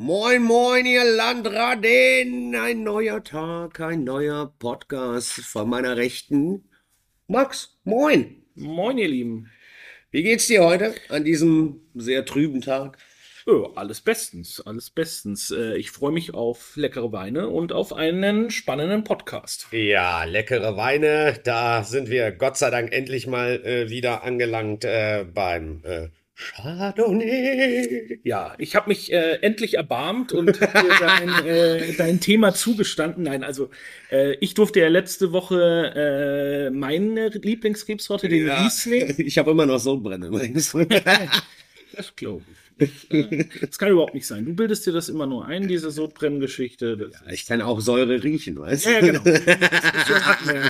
Moin, moin, ihr Landraden! Ein neuer Tag, ein neuer Podcast von meiner Rechten. Max, moin! Moin, ihr Lieben. Wie geht's dir heute an diesem sehr trüben Tag? Ja, alles bestens, alles bestens. Äh, Ich freue mich auf leckere Weine und auf einen spannenden Podcast. Ja, leckere Weine. Da sind wir Gott sei Dank endlich mal äh, wieder angelangt äh, beim äh, Chardonnay. Ja, ich habe mich äh, endlich erbarmt und dein, äh, dein Thema zugestanden. Nein, also äh, ich durfte ja letzte Woche äh, meine Lieblingsrebsorte, den Riesling. Ich habe immer noch Sodbrennen übrigens. Das glaube ich. Äh, Das kann überhaupt nicht sein. Du bildest dir das immer nur ein, diese Sodbrenngeschichte. Das Ich kann auch Säure riechen, weißt du? Ja, ja, genau. Das ja.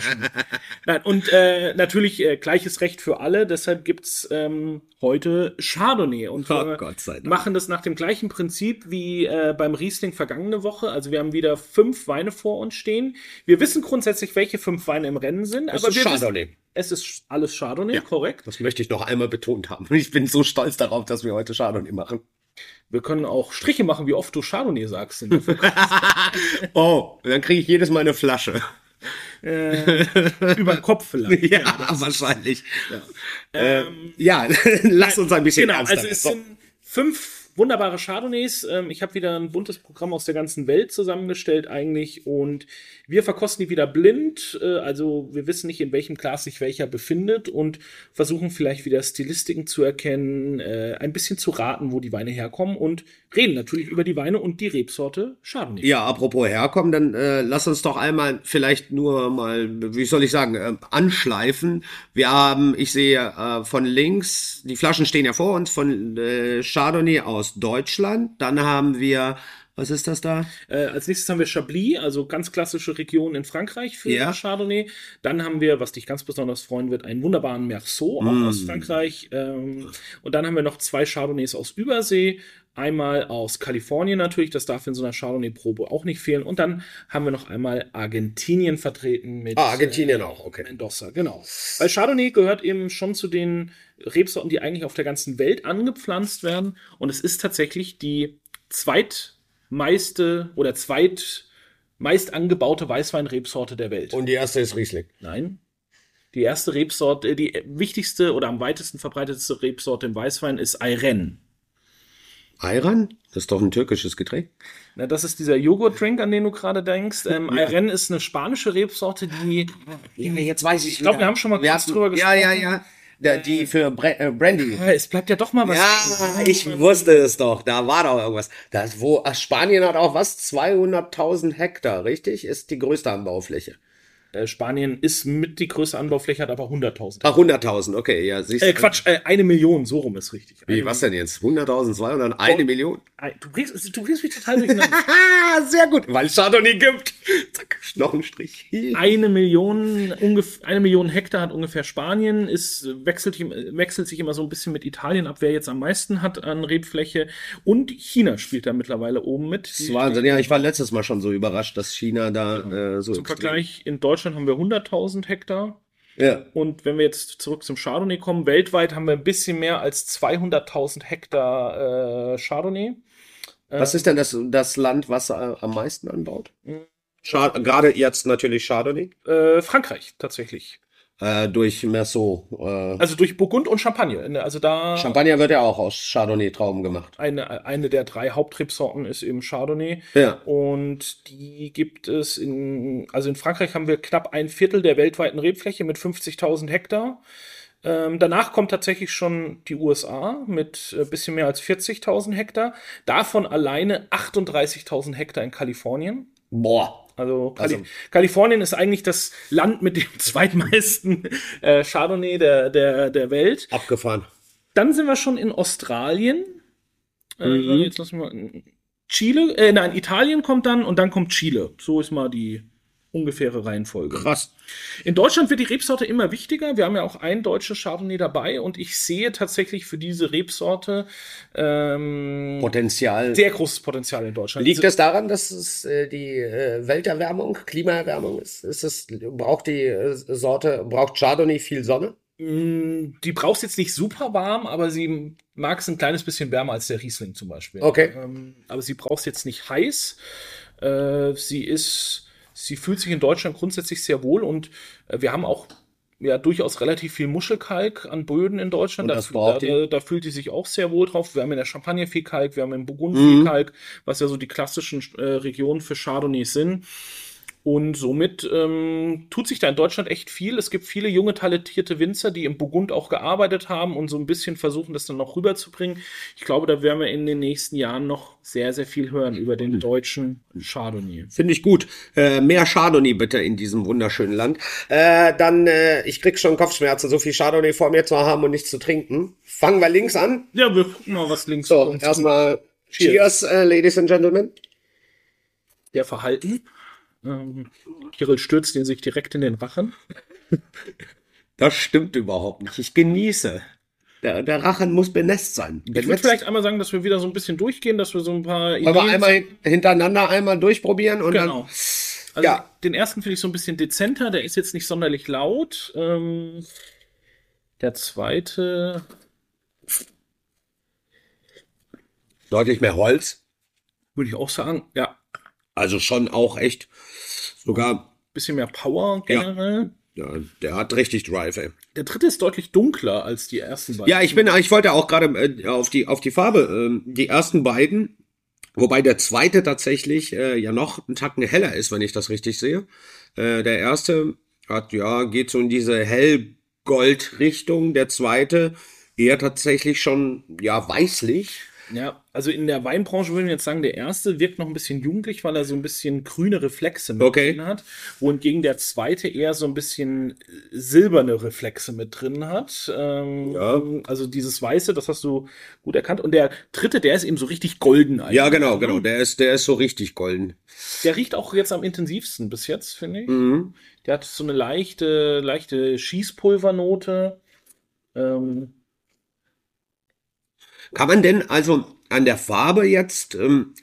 Nein, und äh, natürlich äh, gleiches Recht für alle, deshalb gibt's ähm, heute Chardonnay. Und Oh machen das nach dem gleichen Prinzip wie äh, beim Riesling vergangene Woche. Also wir haben wieder fünf Weine vor uns stehen. Wir wissen grundsätzlich, welche fünf Weine im Rennen sind. Es aber ist wir Chardonnay. Wissen, es ist alles Chardonnay, korrekt. Das möchte ich noch einmal betont haben. Ich bin so stolz darauf, dass wir heute Chardonnay machen. Wir können auch Striche machen, wie oft du Chardonnay sagst. Oh, dann kriege ich jedes Mal eine Flasche. äh, über den Kopf vielleicht. Ja, wahrscheinlich. Ja, ähm, ja lass uns ein bisschen Genau, ernster also es werden. sind fünf wunderbare Chardonnays. Ähm, ich habe wieder ein buntes Programm aus der ganzen Welt zusammengestellt eigentlich und wir verkosten die wieder blind. Äh, also wir wissen nicht, in welchem Glas sich welcher befindet und versuchen vielleicht wieder Stilistiken zu erkennen, äh, ein bisschen zu raten, wo die Weine herkommen und reden natürlich über die Weine und die Rebsorte Chardonnay. Ja, apropos herkommen, dann äh, lass uns doch einmal vielleicht nur mal, wie soll ich sagen, äh, anschleifen. Wir haben, ich sehe äh, von links, die Flaschen stehen ja vor uns, von äh, Chardonnay aus Deutschland. Dann haben wir, was ist das da? Äh, als nächstes haben wir Chablis, also ganz klassische Region in Frankreich für Ja. Chardonnay. Dann haben wir, was dich ganz besonders freuen wird, einen wunderbaren Merceau, auch Mm. aus Frankreich. Ähm, und dann haben wir noch zwei Chardonnays aus Übersee. Einmal aus Kalifornien natürlich, das darf in so einer Chardonnay-Probe auch nicht fehlen. Und dann haben wir noch einmal Argentinien vertreten mit Ah, Argentinien auch, okay. Mendoza, genau. Weil Chardonnay gehört eben schon zu den Rebsorten, die eigentlich auf der ganzen Welt angepflanzt werden. Und es ist tatsächlich die zweitmeiste oder zweitmeist angebaute Weißweinrebsorte der Welt. Und die erste ist Riesling. Nein. Die erste Rebsorte, die wichtigste oder am weitesten verbreitetste Rebsorte im Weißwein ist Ayren. Ayran? Das ist doch ein türkisches Getränk. Na, das ist dieser Joghurt-Drink, an den du gerade denkst. Ähm, Ayren ist eine spanische Rebsorte, die Ja, jetzt weiß ich. Ich glaub, wir haben schon mal kurz drüber Ja, ja, gesprochen. ja. Da, die für Bre äh, Brandy. Ja, es bleibt ja doch mal was. Ja, ich wusste es doch. Da war doch irgendwas. Das, wo, Spanien hat auch was? 200.000 Hektar, richtig? Ist die größte Anbaufläche. Äh, Spanien ist mit die größte Anbaufläche, hat aber 100.000. Ach, 100.000, okay, ja. Siehst Äh, Quatsch, äh, eine Million, so rum ist richtig. Wie, was denn jetzt? 100.000, 200, eine Million? Ein- Du bringst, du bringst mich total durcheinander. Sehr gut. Weil es Chardonnay gibt. Zack, Knochenstrich. eine Million, eine Million Hektar hat ungefähr Spanien, ist, wechselt, wechselt sich immer so ein bisschen mit Italien ab, wer jetzt am meisten hat an Rebfläche. Und China spielt da mittlerweile oben mit. Das ist Wahnsinn. Ja, ich war letztes Mal schon so überrascht, dass China da äh, so Zum Vergleich, in Deutschland haben wir 100.000 Hektar. Ja. Und wenn wir jetzt zurück zum Chardonnay kommen, weltweit haben wir ein bisschen mehr als 200.000 Hektar äh, Chardonnay. Was ist denn das, das Land, was äh, am meisten anbaut? Chard Gerade jetzt natürlich Chardonnay. Äh, Frankreich tatsächlich. Äh, durch Merceau. Äh, Also durch Burgund und Champagner. Ne, Also da Champagner wird ja auch aus Chardonnay-Trauben gemacht. eine, eine der drei Hauptrebsorten ist eben Chardonnay. Ja. Und die gibt es in, also in Frankreich haben wir knapp ein Viertel der weltweiten Rebfläche mit 50.000 Hektar. Ähm, danach kommt tatsächlich schon die USA mit ein bisschen mehr als 40.000 Hektar. Davon alleine 38.000 Hektar in Kalifornien. Boah. Also, Kali Also- Kalifornien ist eigentlich das Land mit dem zweitmeisten äh, Chardonnay der, der, der Welt. Abgefahren. Dann sind wir schon in Australien. Äh, Mhm. jetzt lassen wir Chile, äh, nein, Italien kommt dann und dann kommt Chile. So ist mal die ungefähre Reihenfolge. Krass. In Deutschland wird die Rebsorte immer wichtiger. Wir haben ja auch ein deutsches Chardonnay dabei und ich sehe tatsächlich für diese Rebsorte ähm, Potenzial. sehr großes Potenzial in Deutschland. Liegt es daran, dass es äh, die äh, Welterwärmung, Klimaerwärmung ist? ist es, braucht die äh, Sorte, braucht Chardonnay viel Sonne? Mm, Die brauchst jetzt nicht super warm, aber sie mag es ein kleines bisschen wärmer als der Riesling zum Beispiel. Okay. Ähm, aber sie braucht jetzt nicht heiß. Äh, sie ist, sie fühlt sich in Deutschland grundsätzlich sehr wohl und äh, wir haben auch ja durchaus relativ viel Muschelkalk an Böden in Deutschland. Da, da, ihr? da fühlt die sich auch sehr wohl drauf. Wir haben in der Champagne viel Kalk, wir haben im Burgund Mhm. viel Kalk, was ja so die klassischen äh, Regionen für Chardonnay sind. Und somit ähm, tut sich da in Deutschland echt viel. Es gibt viele junge, talentierte Winzer, die im Burgund auch gearbeitet haben und so ein bisschen versuchen, das dann noch rüberzubringen. Ich glaube, da werden wir in den nächsten Jahren noch sehr, sehr viel hören über den deutschen Chardonnay. Finde ich gut. Äh, mehr Chardonnay bitte in diesem wunderschönen Land. Äh, dann, äh, ich krieg schon Kopfschmerzen, so viel Chardonnay vor mir zu haben und nichts zu trinken. Fangen wir links an. Ja, wir gucken mal, was links So, kommt. erstmal Cheers. Cheers, äh, Ladies and Gentlemen. Der Verhalten. Ähm, Kirill stürzt den sich direkt in den Rachen. Das stimmt überhaupt nicht. Ich genieße. Der, der Rachen muss benässt sein. Ich würde vielleicht einmal sagen, dass wir wieder so ein bisschen durchgehen, dass wir so ein paar Wollen wir einmal hin- hintereinander einmal durchprobieren und Genau. dann. Also Ja. den ersten finde ich so ein bisschen dezenter, der ist jetzt nicht sonderlich laut. Ähm, der zweite, Deutlich mehr Holz. würde ich auch sagen, ja, Also schon auch echt. Sogar, bisschen mehr Power generell. ja, der hat richtig Drive, ey. Der dritte ist deutlich dunkler als die ersten beiden. Ja, ich bin, ich wollte auch gerade äh, auf die auf die Farbe. ähm, die ersten beiden, wobei der zweite tatsächlich äh, ja noch einen Tacken heller ist, wenn ich das richtig sehe. Äh, der erste hat ja geht so in diese hellgold-Richtung. Der zweite eher tatsächlich schon ja weißlich. Ja, also in der Weinbranche würde ich jetzt sagen, der erste wirkt noch ein bisschen jugendlich, weil er so ein bisschen grüne Reflexe mit Okay. drin hat. Wohingegen der zweite eher so ein bisschen äh, silberne Reflexe mit drin hat. Ähm, Ja. Also dieses Weiße, das hast du gut erkannt. Und der dritte, der ist eben so richtig golden eigentlich. Ja, genau, genau. Der ist der ist so richtig golden. Der riecht auch jetzt am intensivsten bis jetzt, finde ich. Mhm. Der hat so eine leichte, leichte Schießpulvernote. Ähm, Kann man denn also an der Farbe jetzt ähm,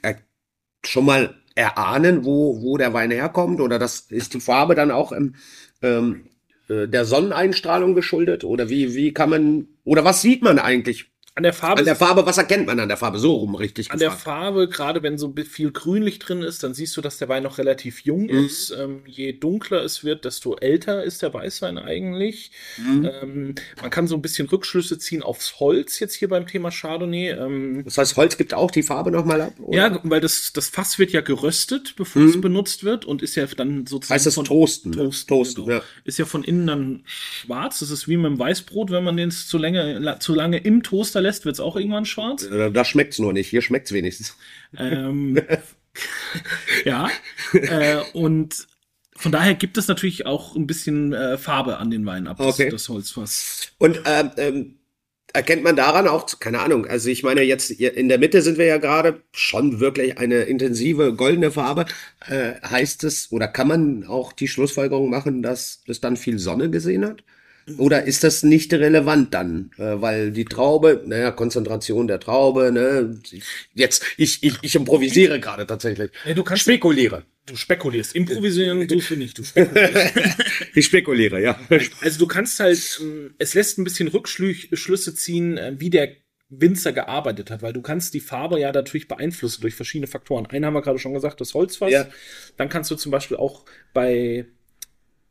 schon mal erahnen, wo, wo der Wein herkommt? Oder das ist die Farbe dann auch im, ähm, äh, der Sonneneinstrahlung geschuldet? Oder wie, wie kann man, oder was sieht man eigentlich an der Farbe an der Farbe? Was erkennt man an der Farbe? So rum richtig An der gefragt. Farbe, gerade wenn so viel Grünlicht drin ist, dann siehst du, dass der Wein noch relativ jung Mhm. ist. Ähm, je dunkler es wird, desto älter ist der Weißwein eigentlich. Mhm. Ähm, man kann so ein bisschen Rückschlüsse ziehen aufs Holz jetzt hier beim Thema Chardonnay. Ähm, Das heißt, Holz gibt auch die Farbe nochmal ab? oder? ja, weil das, das Fass wird ja geröstet, bevor Mhm. es benutzt wird und ist ja dann sozusagen Heißt das von Toasten? Toasten, Toasten, genau. ja. Ist ja von innen dann schwarz. Das ist wie mit dem Weißbrot, wenn man den zu lange, la- zu lange im Toaster lässt, wird es auch irgendwann schwarz. Äh, Da schmeckt's nur nicht. Hier schmeckt's wenigstens. Ähm, ja. Äh, und von daher gibt es natürlich auch ein bisschen äh, Farbe an den Weinen ab, das, Okay. das Holzfass. Und ähm, ähm, erkennt man daran auch, keine Ahnung, also ich meine jetzt in der Mitte sind wir ja gerade schon wirklich eine intensive goldene Farbe. Äh, heißt es oder kann man auch die Schlussfolgerung machen, dass es dann viel Sonne gesehen hat? Oder ist das nicht relevant dann? Äh, weil die Traube, naja, Konzentration der Traube, ne? Jetzt, ich, ich, ich improvisiere gerade tatsächlich. Ja, du kannst- spekuliere. Du spekulierst. Improvisieren tust du nicht. Du spekulierst. Ich spekuliere, ja. also du kannst halt, ähm, es lässt ein bisschen Rückschlüsse ziehen, äh, wie der Winzer gearbeitet hat, weil du kannst die Farbe ja natürlich beeinflussen durch verschiedene Faktoren. Einen haben wir gerade schon gesagt, das Holzfass. Ja. Dann kannst du zum Beispiel auch bei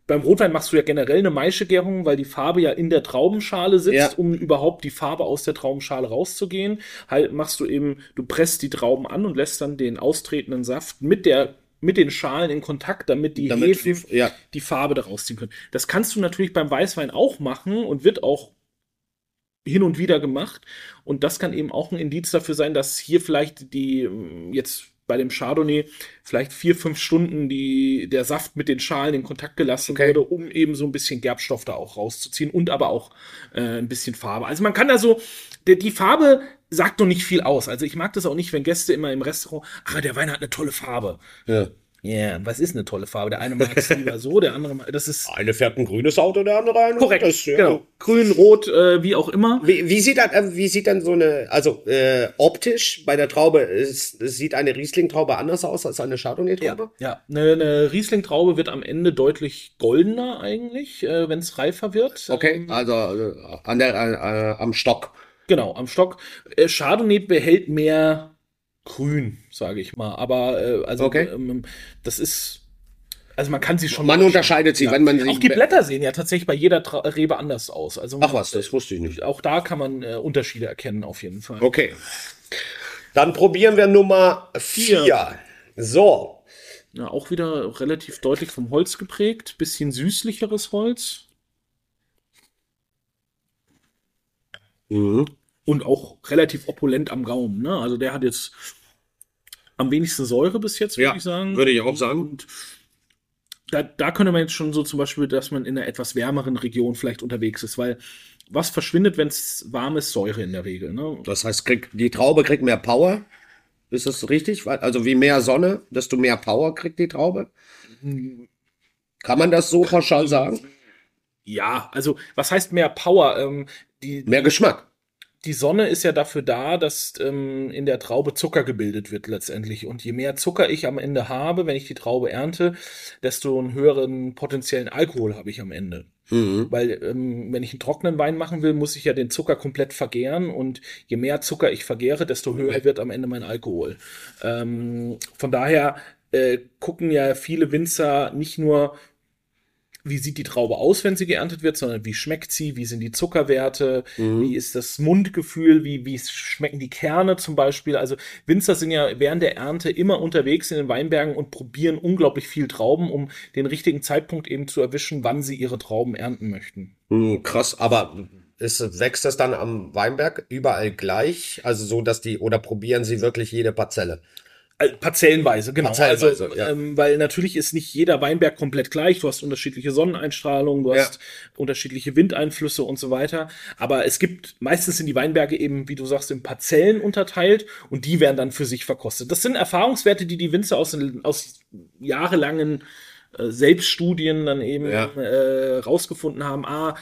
beim Rotwein machst du ja generell eine Maischegärung, weil die Farbe ja in der Traubenschale sitzt, Ja. um überhaupt die Farbe aus der Traubenschale rauszugehen. Halt machst du eben, du presst die Trauben an und lässt dann den austretenden Saft mit der mit den Schalen in Kontakt, damit die Damit Hefen die- ja. die Farbe da rausziehen können. Das kannst du natürlich beim Weißwein auch machen und wird auch hin und wieder gemacht. Und das kann eben auch ein Indiz dafür sein, dass hier vielleicht die, ähm, jetzt bei dem Chardonnay, vielleicht vier, fünf Stunden die, der Saft mit den Schalen in Kontakt gelassen Okay. wurde, um eben so ein bisschen Gerbstoff da auch rauszuziehen und aber auch äh, ein bisschen Farbe. Also man kann da so, die, die Farbe sagt doch nicht viel aus. Also ich mag das auch nicht, wenn Gäste immer im Restaurant, ah, der Wein hat eine tolle Farbe. ja. Ja, was ist eine tolle Farbe? Der eine mag es lieber so, der andere mag, das ist Eine fährt ein grünes Auto, der andere ein korrekt. rotes, ja. Genau. Grün, rot, äh, wie auch immer. Wie, wie sieht dann, äh, wie sieht dann so eine, also äh, optisch bei der Traube, ist, sieht eine Riesling-Traube anders aus als eine Chardonnay-Traube? Ja, eine, eine Riesling-Traube wird am Ende deutlich goldener eigentlich, äh, wenn es reifer wird. Okay, also äh, an der, äh, am Stock. Genau, am Stock. Äh, Chardonnay behält mehr Grün, sage ich mal. Aber äh, also Okay. ähm, das ist. Also man kann sie schon. Man unterscheidet sie, wenn man sie. auch die Blätter sehen ja tatsächlich bei jeder Tra Rebe anders aus. Also Ach was, das wusste ich nicht. auch da kann man äh, Unterschiede erkennen auf jeden Fall. Okay. Dann probieren wir Nummer vier. Vier. So. Ja, auch wieder relativ deutlich vom Holz geprägt, bisschen süßlicheres Holz Mhm. Und auch relativ opulent am Gaumen. Ne? Also der hat jetzt am wenigsten Säure bis jetzt, würde Ja, ich sagen. würde ich auch sagen. Und da, da könnte man jetzt schon so zum Beispiel, dass man in einer etwas wärmeren Region vielleicht unterwegs ist, weil was verschwindet, wenn es warm ist? Säure in der Regel. Ne? Das heißt, krieg, die Traube kriegt mehr Power. Ist das richtig? Also wie mehr Sonne, desto mehr Power kriegt die Traube. Kann man das so pauschal sagen? Ja, also was heißt mehr Power? Ähm, die, Mehr Geschmack. Die Sonne ist ja dafür da, dass ähm, in der Traube Zucker gebildet wird letztendlich. Und je mehr Zucker ich am Ende habe, wenn ich die Traube ernte, desto einen höheren potenziellen Alkohol habe ich am Ende. Mhm. Weil ähm, wenn ich einen trockenen Wein machen will, muss ich ja den Zucker komplett vergären und je mehr Zucker ich vergäre, desto höher wird am Ende mein Alkohol. Ähm, von daher äh, gucken ja viele Winzer nicht nur, wie sieht die Traube aus, wenn sie geerntet wird, sondern wie schmeckt sie, wie sind die Zuckerwerte, wie ist das Mundgefühl, wie, wie schmecken die Kerne zum Beispiel. Also Winzer sind ja während der Ernte immer unterwegs in den Weinbergen und probieren unglaublich viel Trauben, um den richtigen Zeitpunkt eben zu erwischen, wann sie ihre Trauben ernten möchten. Hm, krass, aber ist, wächst das dann am Weinberg überall gleich? Also so, dass die, oder probieren sie wirklich jede Parzelle? Äh, Parzellenweise, genau. Parzellenweise, also, ja. ähm, weil natürlich ist nicht jeder Weinberg komplett gleich. Du hast unterschiedliche Sonneneinstrahlung, du Ja. hast unterschiedliche Windeinflüsse und so weiter. Aber es gibt, meistens sind die Weinberge eben, wie du sagst, in Parzellen unterteilt und die werden dann für sich verkostet. Das sind Erfahrungswerte, die die Winzer aus, aus jahrelangen äh, Selbststudien dann eben Ja. äh, rausgefunden haben. Ah,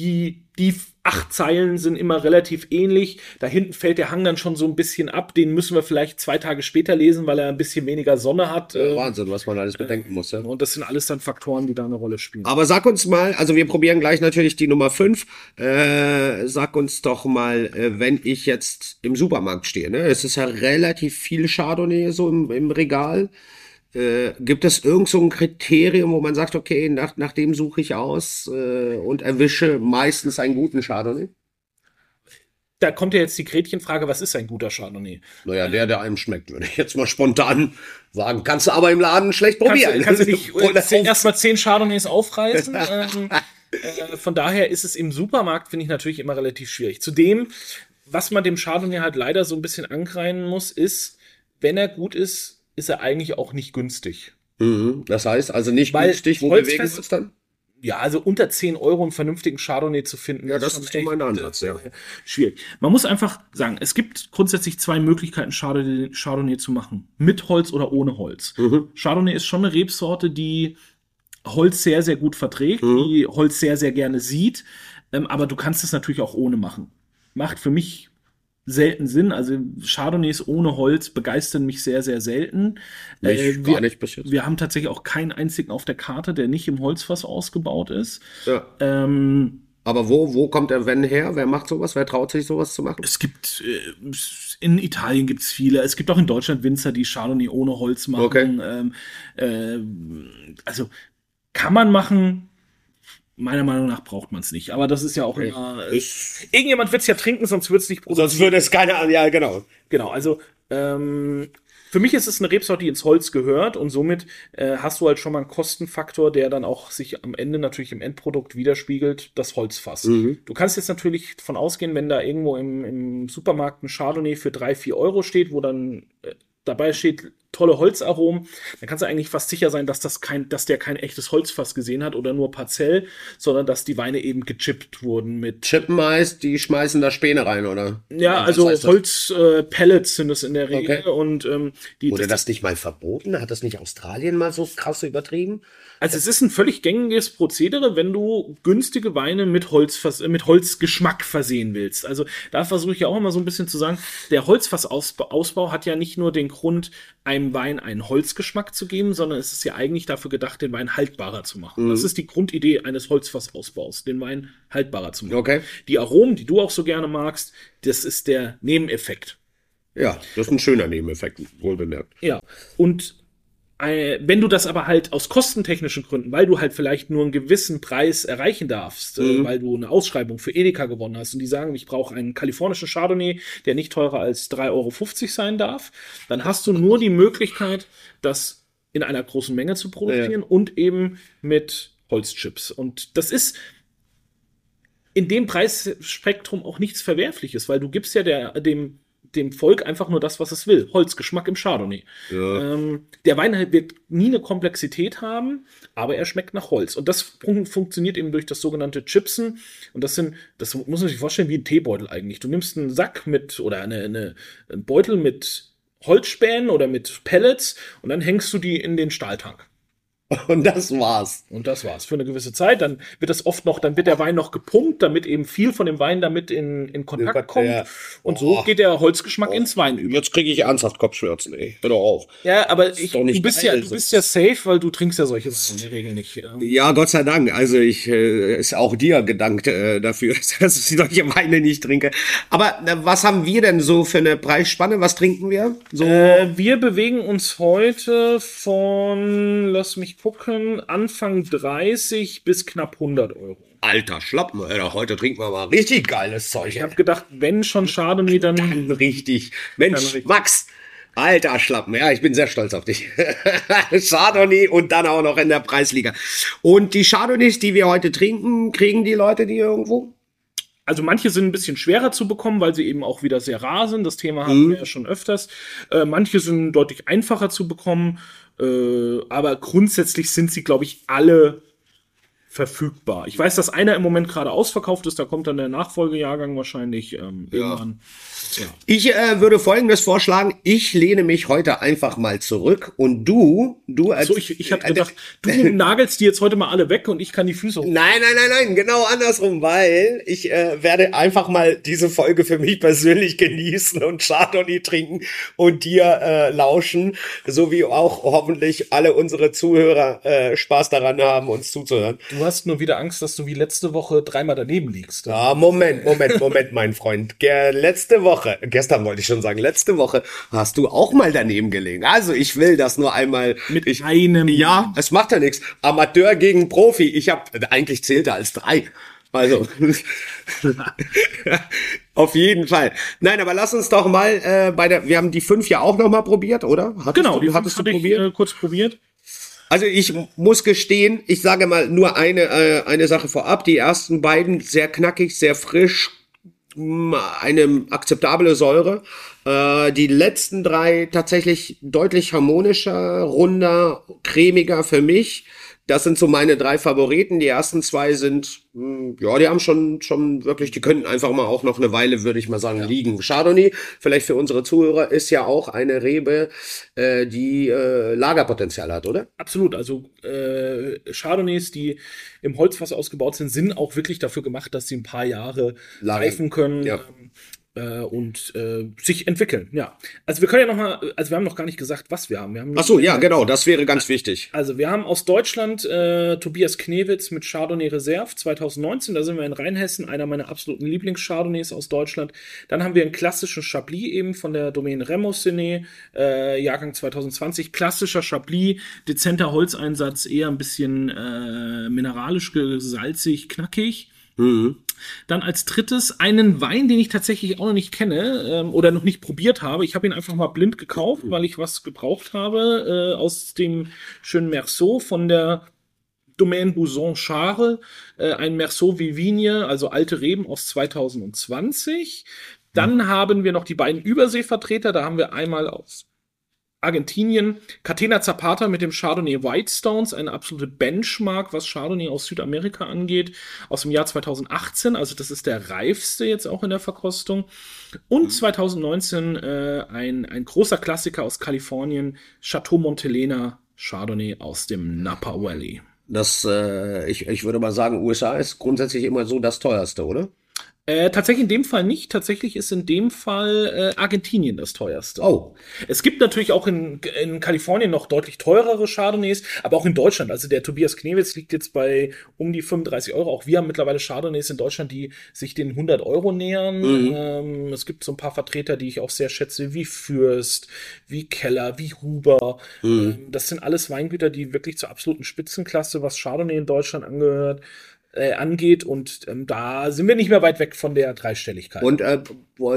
die, die acht Zeilen sind immer relativ ähnlich. Da hinten fällt der Hang dann schon so ein bisschen ab. Den müssen wir vielleicht zwei Tage später lesen, weil er ein bisschen weniger Sonne hat. Äh, Wahnsinn, was man alles bedenken muss. Ja. Und das sind alles dann Faktoren, die da eine Rolle spielen. Aber sag uns mal, also wir probieren gleich natürlich die Nummer 5. Äh, sag uns doch mal, äh, wenn ich jetzt im Supermarkt stehe, ne? Es ist ja relativ viel Chardonnay so im, im Regal. Äh, gibt es irgend so ein Kriterium, wo man sagt, okay, nach, nach dem suche ich aus äh, und erwische meistens einen guten Chardonnay? Da kommt ja jetzt die Gretchenfrage, was ist ein guter Chardonnay? Naja, der, der einem schmeckt, würde ich jetzt mal spontan sagen. Kannst du aber im Laden schlecht Kannst, probieren. du- kannst du nicht äh, zehn- erstmal zehn Chardonnays aufreißen? ähm, äh, von daher ist es im Supermarkt, finde ich, natürlich immer relativ schwierig. Zudem, was man dem Chardonnay halt leider so ein bisschen ankreiden muss, ist, wenn er gut ist, ist er eigentlich auch nicht günstig. Mhm, das heißt also nicht Weil günstig, wo Holzfest- bewegen wir uns dann? Ja, also unter 10 Euro einen vernünftigen Chardonnay zu finden. Ja, das ist so mein Ansatz, ja. äh, Schwierig. Man muss einfach sagen, es gibt grundsätzlich zwei Möglichkeiten, Chardonnay, Chardonnay zu machen. Mit Holz oder ohne Holz. Mhm. Chardonnay ist schon eine Rebsorte, die Holz sehr, sehr gut verträgt, Mhm. die Holz sehr, sehr gerne sieht. Ähm, aber du kannst es natürlich auch ohne machen. Macht für mich selten Sinn. Also Chardonnays ohne Holz begeistern mich sehr, sehr selten. Nicht, Äh, gar wir, nicht bis jetzt. wir haben tatsächlich auch keinen einzigen auf der Karte, der nicht im Holzfass ausgebaut ist. Ja. Ähm, Aber wo, wo kommt der Wenn her? Wer macht sowas? Wer traut sich sowas zu machen? es gibt äh, in Italien gibt es viele. Es gibt auch in Deutschland Winzer, die Chardonnay ohne Holz machen. Okay. Ähm, äh, also kann man machen. Meiner Meinung nach braucht man es nicht. Aber das ist ja auch immer. Äh, Ich, irgendjemand wird es ja trinken, sonst wird es nicht produziert. sonst würde es keiner an. Ja, genau. Genau, also ähm, für mich ist es eine Rebsorte, die ins Holz gehört und somit äh, hast du halt schon mal einen Kostenfaktor, der dann auch sich am Ende natürlich im Endprodukt widerspiegelt, das Holzfass. Du kannst jetzt natürlich davon ausgehen, wenn da irgendwo im, im Supermarkt ein Chardonnay für drei, vier Euro steht, wo dann äh, dabei steht tolle Holzaromen, dann kannst du eigentlich fast sicher sein, dass das kein, dass der kein echtes Holzfass gesehen hat oder nur partiell, sondern dass die Weine eben gechippt wurden mit. Chippen heißt, die schmeißen da Späne rein, oder? Ja, also das? Holzpellets sind es in der Regel Okay. und ähm, die. Wurde das nicht mal verboten? Hat das nicht Australien mal so krass übertrieben? Also es ist ein völlig gängiges Prozedere, wenn du günstige Weine mit Holz, mit Holzgeschmack versehen willst. Also da versuche ich ja auch immer so ein bisschen zu sagen, der Holzfassausbau hat ja nicht nur den Grund, einem Wein einen Holzgeschmack zu geben, sondern es ist ja eigentlich dafür gedacht, den Wein haltbarer zu machen. Mhm. Das ist die Grundidee eines Holzfassausbaus, den Wein haltbarer zu machen. Okay. Die Aromen, die du auch so gerne magst, das ist der Nebeneffekt. Ja, das ist ein schöner Nebeneffekt, wohl bemerkt. Ja, und wenn du das aber halt aus kostentechnischen Gründen, weil du halt vielleicht nur einen gewissen Preis erreichen darfst, äh, weil du eine Ausschreibung für Edeka gewonnen hast und die sagen, ich brauche einen kalifornischen Chardonnay, der nicht teurer als 3,50 Euro sein darf, dann hast du nur die Möglichkeit, das in einer großen Menge zu produzieren und eben mit Holzchips. Und das ist in dem Preisspektrum auch nichts Verwerfliches, weil du gibst ja der, dem, dem Volk einfach nur das, was es will. Holzgeschmack im Chardonnay. Ähm, der Wein wird nie eine Komplexität haben, aber er schmeckt nach Holz. Und das fun funktioniert eben durch das sogenannte Chipsen. Und das sind, das muss man sich vorstellen wie ein Teebeutel eigentlich. Du nimmst einen Sack mit oder eine, eine, einen Beutel mit Holzspänen oder mit Pellets und dann hängst du die in den Stahltank. Und das war's. Und das war's. Für eine gewisse Zeit. Dann wird das oft noch, dann wird der Wein noch gepumpt, damit eben viel von dem Wein damit in, in Kontakt Ja. kommt. Und so Oh. geht der Holzgeschmack ins Wein über. Jetzt kriege ich ernsthaft Kopfschmerzen, ey. Hör doch auf. Ja, aber ich, doch nicht du, bist geil, ja, du bist ja safe, weil du trinkst ja solche Sachen in der Regel nicht. Ja, Gott sei Dank. Also ich äh, ist auch dir gedankt äh, dafür, dass ich solche Weine nicht trinke. Aber äh, was haben wir denn so für eine Preisspanne? Was trinken wir? So Äh, wir bewegen uns heute von, lass mich gucken, Anfang 30 bis knapp 100 Euro. alter Schlappen, Alter. Heute trinken wir mal richtig geiles Zeug. Ich habe gedacht, wenn schon Chardonnay, dann Dann richtig. Mensch, Dann richtig. Max. Alter Schlappen, ja, ich bin sehr stolz auf dich. Chardonnay und dann auch noch in der Preisliga. Und die Chardonnays, die wir heute trinken, kriegen die Leute die irgendwo? Also manche sind ein bisschen schwerer zu bekommen, weil sie eben auch wieder sehr rar sind. Das Thema haben wir ja schon öfters. Äh, manche sind deutlich einfacher zu bekommen. Äh, aber grundsätzlich sind sie, glaube ich, alle verfügbar. Ich weiß, dass einer im Moment gerade ausverkauft ist. Da kommt dann der Nachfolgejahrgang wahrscheinlich ähm, irgendwann. Ja. Ich äh, würde Folgendes vorschlagen. Ich lehne mich heute einfach mal zurück und du, du als So, ich, ich hatte gedacht, du nagelst die jetzt heute mal alle weg und ich kann die Füße hoch. Nein, nein, nein, nein, genau andersrum, weil ich äh, werde einfach mal diese Folge für mich persönlich genießen und Chardonnay trinken und dir äh, lauschen, so wie auch hoffentlich alle unsere Zuhörer äh, Spaß daran haben, uns zuzuhören. Du hast nur wieder Angst, dass du wie letzte Woche dreimal daneben liegst. Ah, Moment, Moment, Moment, mein Freund. Ge letzte Woche, gestern wollte ich schon sagen, letzte Woche hast du auch mal daneben gelegen. Also ich will das nur einmal Mit ich, einem. Ja, es macht ja nichts. Amateur gegen Profi. Ich habe eigentlich zählt er als drei. Also auf jeden Fall. Nein, aber lass uns doch mal äh, bei der. Wir haben die fünf ja auch noch mal probiert, oder? Hattest Genau, du, die hattest du hatte ich probiert? äh, kurz probiert. Also ich muss gestehen, ich sage mal nur eine, äh, eine Sache vorab. Die ersten beiden sehr knackig, sehr frisch, mh, eine akzeptable Säure. Äh, die letzten drei tatsächlich deutlich harmonischer, runder, cremiger für mich. Das sind so meine drei Favoriten. Die ersten zwei sind, mh, ja, die haben schon, schon wirklich, die könnten einfach mal auch noch eine Weile, würde ich mal sagen, liegen. Chardonnay, vielleicht für unsere Zuhörer, ist ja auch eine Rebe, äh, die äh, Lagerpotenzial hat, oder? Absolut. Also äh, Chardonnays, die im Holzfass ausgebaut sind, sind auch wirklich dafür gemacht, dass sie ein paar Jahre Lagern. reifen können. Ja. Äh, und äh, sich entwickeln, ja. Also wir können ja noch mal, also wir haben noch gar nicht gesagt, was wir haben. Wir haben Ach so, ja, genau, das wäre ganz wichtig. Also wir haben aus Deutschland äh, Tobias Knewitz mit Chardonnay Reserve 2019. Da sind wir in Rheinhessen, einer meiner absoluten Lieblings-Chardonnays aus Deutschland. Dann haben wir einen klassischen Chablis eben von der Domaine Remosene, äh, Jahrgang 2020. Klassischer Chablis, dezenter Holzeinsatz, eher ein bisschen äh, mineralisch, salzig, knackig. Dann als drittes einen Wein, den ich tatsächlich auch noch nicht kenne ähm, oder noch nicht probiert habe. Ich habe ihn einfach mal blind gekauft, weil ich was gebraucht habe äh, aus dem schönen Merceau von der Domaine Bouzon Charles, äh, ein Merceau Vivigne, also alte Reben aus 2020. Dann haben wir noch die beiden Überseevertreter. Da haben wir einmal aus Argentinien, Catena Zapata mit dem Chardonnay Whitestones, eine absolute Benchmark, was Chardonnay aus Südamerika angeht, aus dem Jahr 2018. Also das ist der reifste jetzt auch in der Verkostung. Und 2019 äh, ein, ein großer Klassiker aus Kalifornien, Chateau Montelena Chardonnay aus dem Napa Valley. Das, äh, ich, ich würde mal sagen, USA ist grundsätzlich immer so das teuerste, oder? Äh, tatsächlich in dem Fall nicht. Tatsächlich ist in dem Fall äh, Argentinien das teuerste. Oh. Es gibt natürlich auch in, in Kalifornien noch deutlich teurere Chardonnays, aber auch in Deutschland. Also der Tobias Knewitz liegt jetzt bei um die 35 Euro. Auch wir haben mittlerweile Chardonnays in Deutschland, die sich den 100 Euro nähern. Mhm. Ähm, es gibt so ein paar Vertreter, die ich auch sehr schätze, wie Fürst, wie Keller, wie Huber. Mhm. Ähm, das sind alles Weingüter, die wirklich zur absoluten Spitzenklasse, was Chardonnay in Deutschland angehört, äh, angeht. Und ähm, da sind wir nicht mehr weit weg von der Dreistelligkeit. Und äh,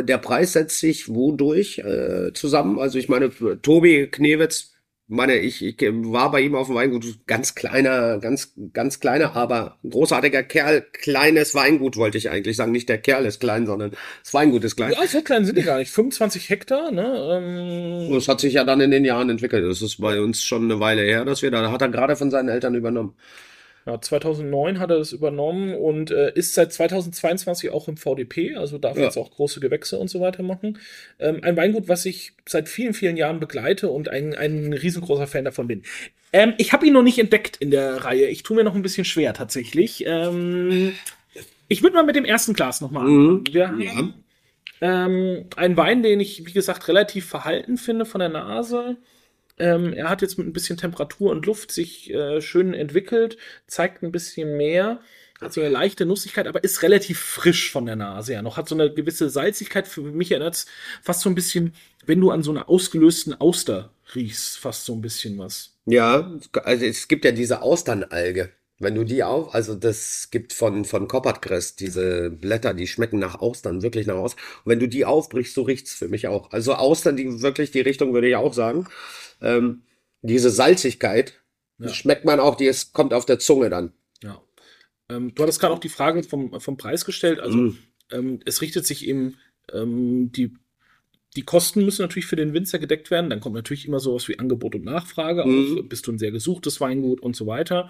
der Preis setzt sich wodurch äh, zusammen? Also ich meine, Tobi Knewitz, meine, ich, ich war bei ihm auf dem Weingut, ganz kleiner, ganz, ganz kleiner, aber großartiger Kerl, kleines Weingut, wollte ich eigentlich sagen. Nicht der Kerl ist klein, sondern das Weingut ist klein. Ja, so klein sind die gar nicht. 25 Hektar, ne? Ähm das hat sich ja dann in den Jahren entwickelt. Das ist bei uns schon eine Weile her, dass wir da, hat er gerade von seinen Eltern übernommen. Ja, 2009 hat er das übernommen und äh, ist seit 2022 auch im VDP, also darf ja. jetzt auch große Gewächse und so weiter machen. Ähm, ein Weingut, was ich seit vielen, vielen Jahren begleite und ein, ein riesengroßer Fan davon bin. Ähm, ich habe ihn noch nicht entdeckt in der Reihe. Ich tue mir noch ein bisschen schwer tatsächlich. Ähm, ich würde mal mit dem ersten Glas nochmal mhm. Wir haben ja. ähm, einen Wein, den ich, wie gesagt, relativ verhalten finde von der Nase. Ähm, er hat jetzt mit ein bisschen Temperatur und Luft sich äh, schön entwickelt, zeigt ein bisschen mehr, hat so eine leichte Nussigkeit, aber ist relativ frisch von der Nase her noch. Hat so eine gewisse Salzigkeit. Für mich erinnert es fast so ein bisschen, wenn du an so einer ausgelösten Auster riechst, fast so ein bisschen was. Ja, also es gibt ja diese Austernalge. Wenn du die auf, also das gibt von, von Koppertkress diese Blätter, die schmecken nach Austern, wirklich nach Austern. Und wenn du die aufbrichst, so riecht's für mich auch. Also Austern, die wirklich die Richtung würde ich auch sagen ähm, diese Salzigkeit ja. schmeckt man auch, die ist, kommt auf der Zunge dann. Ja. Ähm, du hattest gerade auch die Frage vom, vom Preis gestellt. Also mm. ähm, es richtet sich eben ähm, die die Kosten müssen natürlich für den Winzer gedeckt werden. Dann kommt natürlich immer sowas wie Angebot und Nachfrage. Mhm. Auch, bist du ein sehr gesuchtes Weingut und so weiter.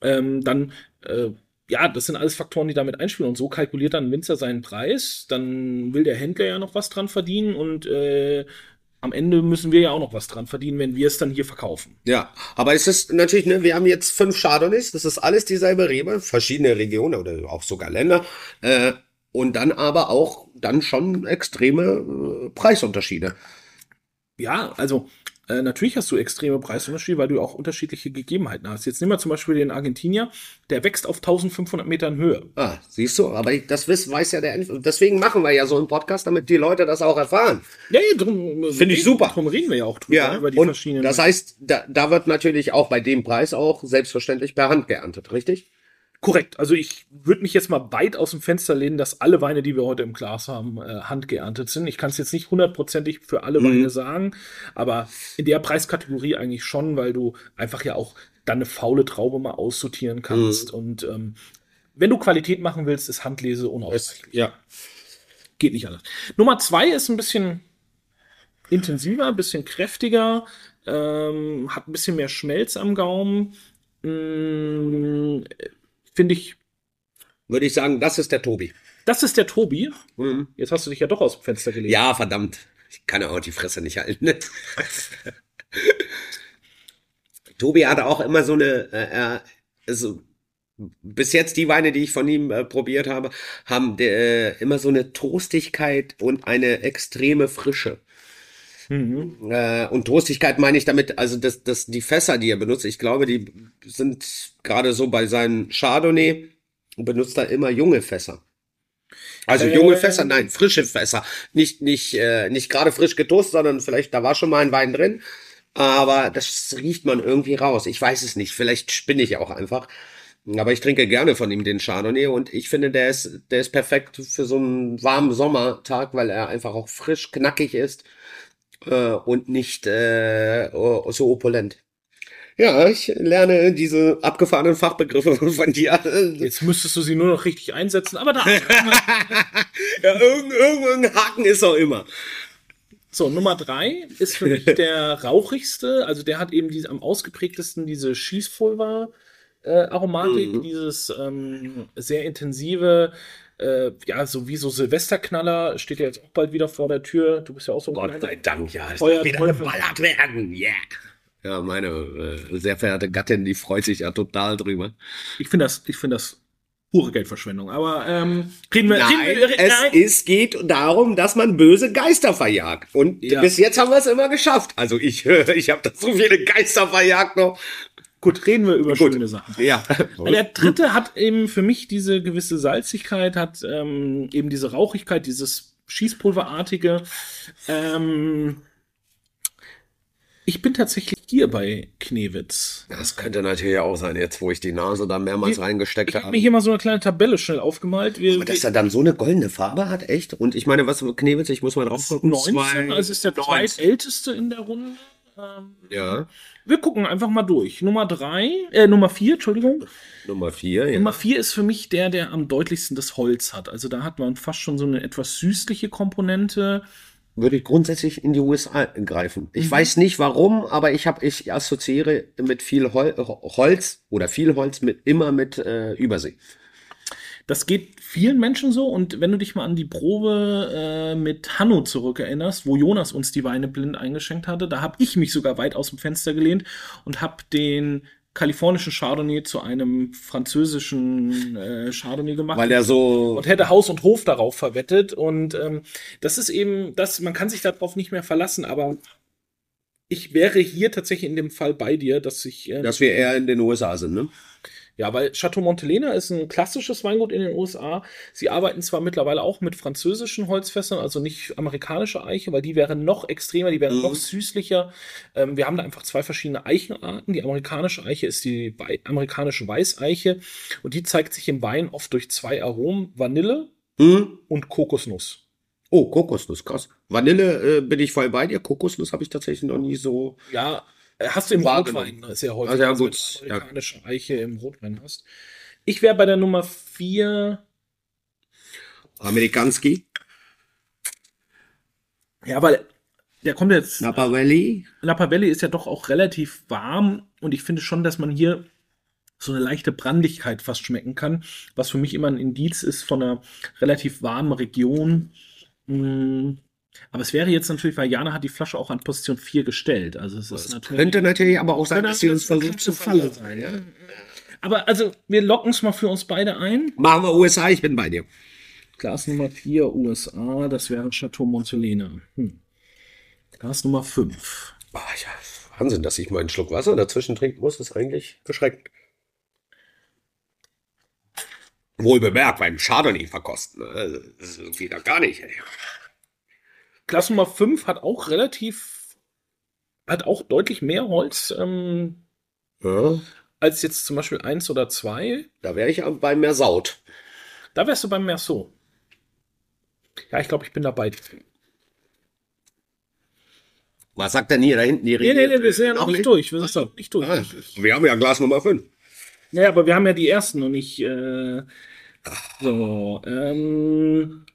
Ähm, dann, äh, ja, das sind alles Faktoren, die damit einspielen. Und so kalkuliert dann ein Winzer seinen Preis. Dann will der Händler ja noch was dran verdienen und äh, am Ende müssen wir ja auch noch was dran verdienen, wenn wir es dann hier verkaufen. Ja, aber es ist natürlich, ne, wir haben jetzt fünf Chardonnays, das ist alles dieselbe Rebe, verschiedene Regionen oder auch sogar Länder. Äh, und dann aber auch dann schon extreme äh, Preisunterschiede. Ja, also äh, natürlich hast du extreme Preisunterschiede, weil du auch unterschiedliche Gegebenheiten hast. Jetzt nehmen wir zum Beispiel den Argentinier, der wächst auf 1500 Metern Höhe. Ah, siehst du, aber das wissen, weiß ja der, deswegen machen wir ja so einen Podcast, damit die Leute das auch erfahren. Ja, ja drum, finde ich super. Darum reden wir ja auch drüber, ja, über die verschiedenen. Das heißt, da, da wird natürlich auch bei dem Preis auch selbstverständlich per Hand geerntet, richtig? Korrekt. Also ich würde mich jetzt mal weit aus dem Fenster lehnen, dass alle Weine, die wir heute im Glas haben, äh, handgeerntet sind. Ich kann es jetzt nicht hundertprozentig für alle mhm. Weine sagen, aber in der Preiskategorie eigentlich schon, weil du einfach ja auch dann eine faule Traube mal aussortieren kannst. Mhm. Und ähm, wenn du Qualität machen willst, ist Handlese unausweichlich. Ja. Geht nicht anders. Nummer zwei ist ein bisschen intensiver, ein bisschen kräftiger, ähm, hat ein bisschen mehr Schmelz am Gaumen. Mmh, finde ich. Würde ich sagen, das ist der Tobi. Das ist der Tobi. Mhm. Jetzt hast du dich ja doch aus dem Fenster gelegt. Ja, verdammt. Ich kann ja auch die Fresse nicht halten. Tobi hatte auch immer so eine, äh, also bis jetzt die Weine, die ich von ihm äh, probiert habe, haben äh, immer so eine Toastigkeit und eine extreme Frische. Mhm. Äh, und Toastigkeit meine ich damit, also das, das, die Fässer, die er benutzt, ich glaube, die sind gerade so bei seinen Chardonnay, benutzt er immer junge Fässer. Also junge äh, Fässer, nein, frische Fässer. Nicht, nicht, äh, nicht gerade frisch getoast, sondern vielleicht, da war schon mal ein Wein drin. Aber das riecht man irgendwie raus. Ich weiß es nicht. Vielleicht spinne ich auch einfach. Aber ich trinke gerne von ihm den Chardonnay und ich finde, der ist, der ist perfekt für so einen warmen Sommertag, weil er einfach auch frisch, knackig ist äh, und nicht äh, so opulent. Ja, ich lerne diese abgefahrenen Fachbegriffe von dir. Jetzt müsstest du sie nur noch richtig einsetzen, aber da. ja, irgendein, irgendein Haken ist auch immer. So, Nummer drei ist für mich der rauchigste. Also der hat eben diese, am ausgeprägtesten diese Schießpulver. Äh, Aromatik, Mhm. dieses ähm, sehr intensive, äh, ja, so wie so Silvesterknaller, steht ja jetzt auch bald wieder vor der Tür. Du bist ja auch so ein Gott kleiner- sei Dank, ja. Es Feuer- wieder geballert werden, yeah. Ja, meine äh, sehr verehrte Gattin, die freut sich ja total drüber. Ich finde das, ich finde das pure Geldverschwendung. Aber ähm, reden wir, Nein, reden wir, es nein. ist, geht darum, dass man böse Geister verjagt. Und Ja. bis jetzt haben wir es immer geschafft. Also ich, ich habe da so viele Geister verjagt noch. Gut, reden wir über Gut. schöne Sachen. Ja. Der dritte hat eben für mich diese gewisse Salzigkeit, hat ähm, eben diese Rauchigkeit, dieses Schießpulverartige. Ähm, ich bin tatsächlich hier bei Knewitz. Das könnte natürlich auch sein, jetzt wo ich die Nase da mehrmals Ich- reingesteckt Ich habe habe. mir hier mal so eine kleine Tabelle schnell aufgemalt. Wir, Aber dass er dann so eine goldene Farbe hat, echt? Und ich meine, was Knewitz, ich muss mal drauf gucken. 19, Zwei- also ist der 19. zweitälteste in der Runde. Ähm, Ja. Wir gucken einfach mal durch. Nummer drei, äh, Nummer vier, Entschuldigung. Nummer vier, ja. Nummer vier ist für mich der, der am deutlichsten das Holz hat. Also da hat man fast schon so eine etwas süßliche Komponente. würde ich grundsätzlich in die USA greifen. Mhm. Ich weiß nicht warum, aber ich habe ich assoziiere mit viel Hol Holz oder viel Holz mit immer mit äh, Übersee. Das geht vielen Menschen so. Und wenn du dich mal an die Probe äh, mit Hanno zurückerinnerst, wo Jonas uns die Weine blind eingeschenkt hatte, da habe ich mich sogar weit aus dem Fenster gelehnt und habe den kalifornischen Chardonnay zu einem französischen äh, Chardonnay gemacht. Weil er so und hätte Haus und Hof darauf verwettet. Und ähm, das ist eben, das, man kann sich darauf nicht mehr verlassen, aber ich wäre hier tatsächlich in dem Fall bei dir, dass ich. Äh, dass wir eher in den USA sind, ne? Ja, weil Chateau Montelena ist ein klassisches Weingut in den USA. Sie arbeiten zwar mittlerweile auch mit französischen Holzfässern, also nicht amerikanische Eiche, weil die wären noch extremer, die wären Mhm. noch süßlicher. Ähm, wir haben da einfach zwei verschiedene Eichenarten. Die amerikanische Eiche ist die Wei amerikanische Weißeiche und die zeigt sich im Wein oft durch zwei Aromen, Vanille Hm? und Kokosnuss. Oh, Kokosnuss, krass. Vanille äh, bin ich voll bei dir. Kokosnuss habe ich tatsächlich noch nie so. Ja, hast du im. Rotwein sehr häufig, Also ja, du gut, ja. amerikanische Eiche im Rotwein hast. Ich wäre bei der Nummer vier. Amerikanski, Ja, weil der kommt jetzt. Napa Valley. Napa Valley ist ja doch auch relativ warm und ich finde schon, dass man hier so eine leichte Brandigkeit fast schmecken kann, was für mich immer ein Indiz ist von einer relativ warmen Region. Mm, Aber es wäre jetzt natürlich, weil Jana hat die Flasche auch an Position 4 gestellt. Also es ist Das natürlich. könnte natürlich aber auch sein, dass sie uns versucht zu Falle fallen. sein, ja. Aber also, wir locken es mal für uns beide ein. Machen wir USA, ich bin bei dir. Glas Nummer 4 USA, das wäre Chateau Montelena. Hm. Glas Nummer 5. Ah, ja, Wahnsinn, dass ich mal einen Schluck Wasser dazwischen trinken muss, ist eigentlich beschreckend. Wohl bemerkt, beim Chardonnay verkosten. ne? Das geht da gar nicht. Ey. Glas Nummer 5 hat auch relativ, hat auch deutlich mehr Holz ähm, Ja, als jetzt zum Beispiel 1 oder 2. da wäre ich bei Mersaut. Da wärst du beim Merceau. Ja, ich glaube, ich bin dabei. Was sagt denn hier da hinten die Nee, nee, nee, wir sind ja noch nicht durch. Wir sind noch nicht durch. Ah, wir haben ja Glas Nummer 5. Ja, aber wir haben ja die ersten noch nicht. Äh, so, ähm,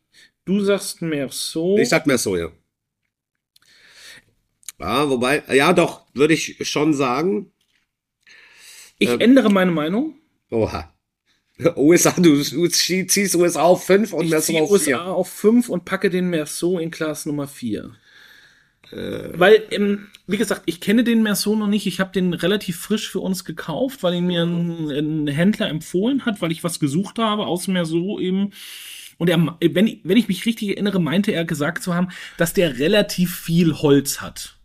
du sagst Merceau. Ich sag Mersaut, ja. Ja, wobei, ja doch, würde ich schon sagen. Ich ähm, ändere meine Meinung. Oha. USA, du, du ziehst USA auf 5 und Ich ziehe auf USA 4. auf 5 und packe den Merceau in Glas Nummer 4. Äh. Weil, ähm, wie gesagt, ich kenne den Merceau noch nicht. Ich habe den relativ frisch für uns gekauft, weil ihn mir ein, ein Händler empfohlen hat, weil ich was gesucht habe aus Merceau eben. Und er, wenn, wenn ich mich richtig erinnere, meinte er gesagt zu haben, dass der relativ viel Holz hat.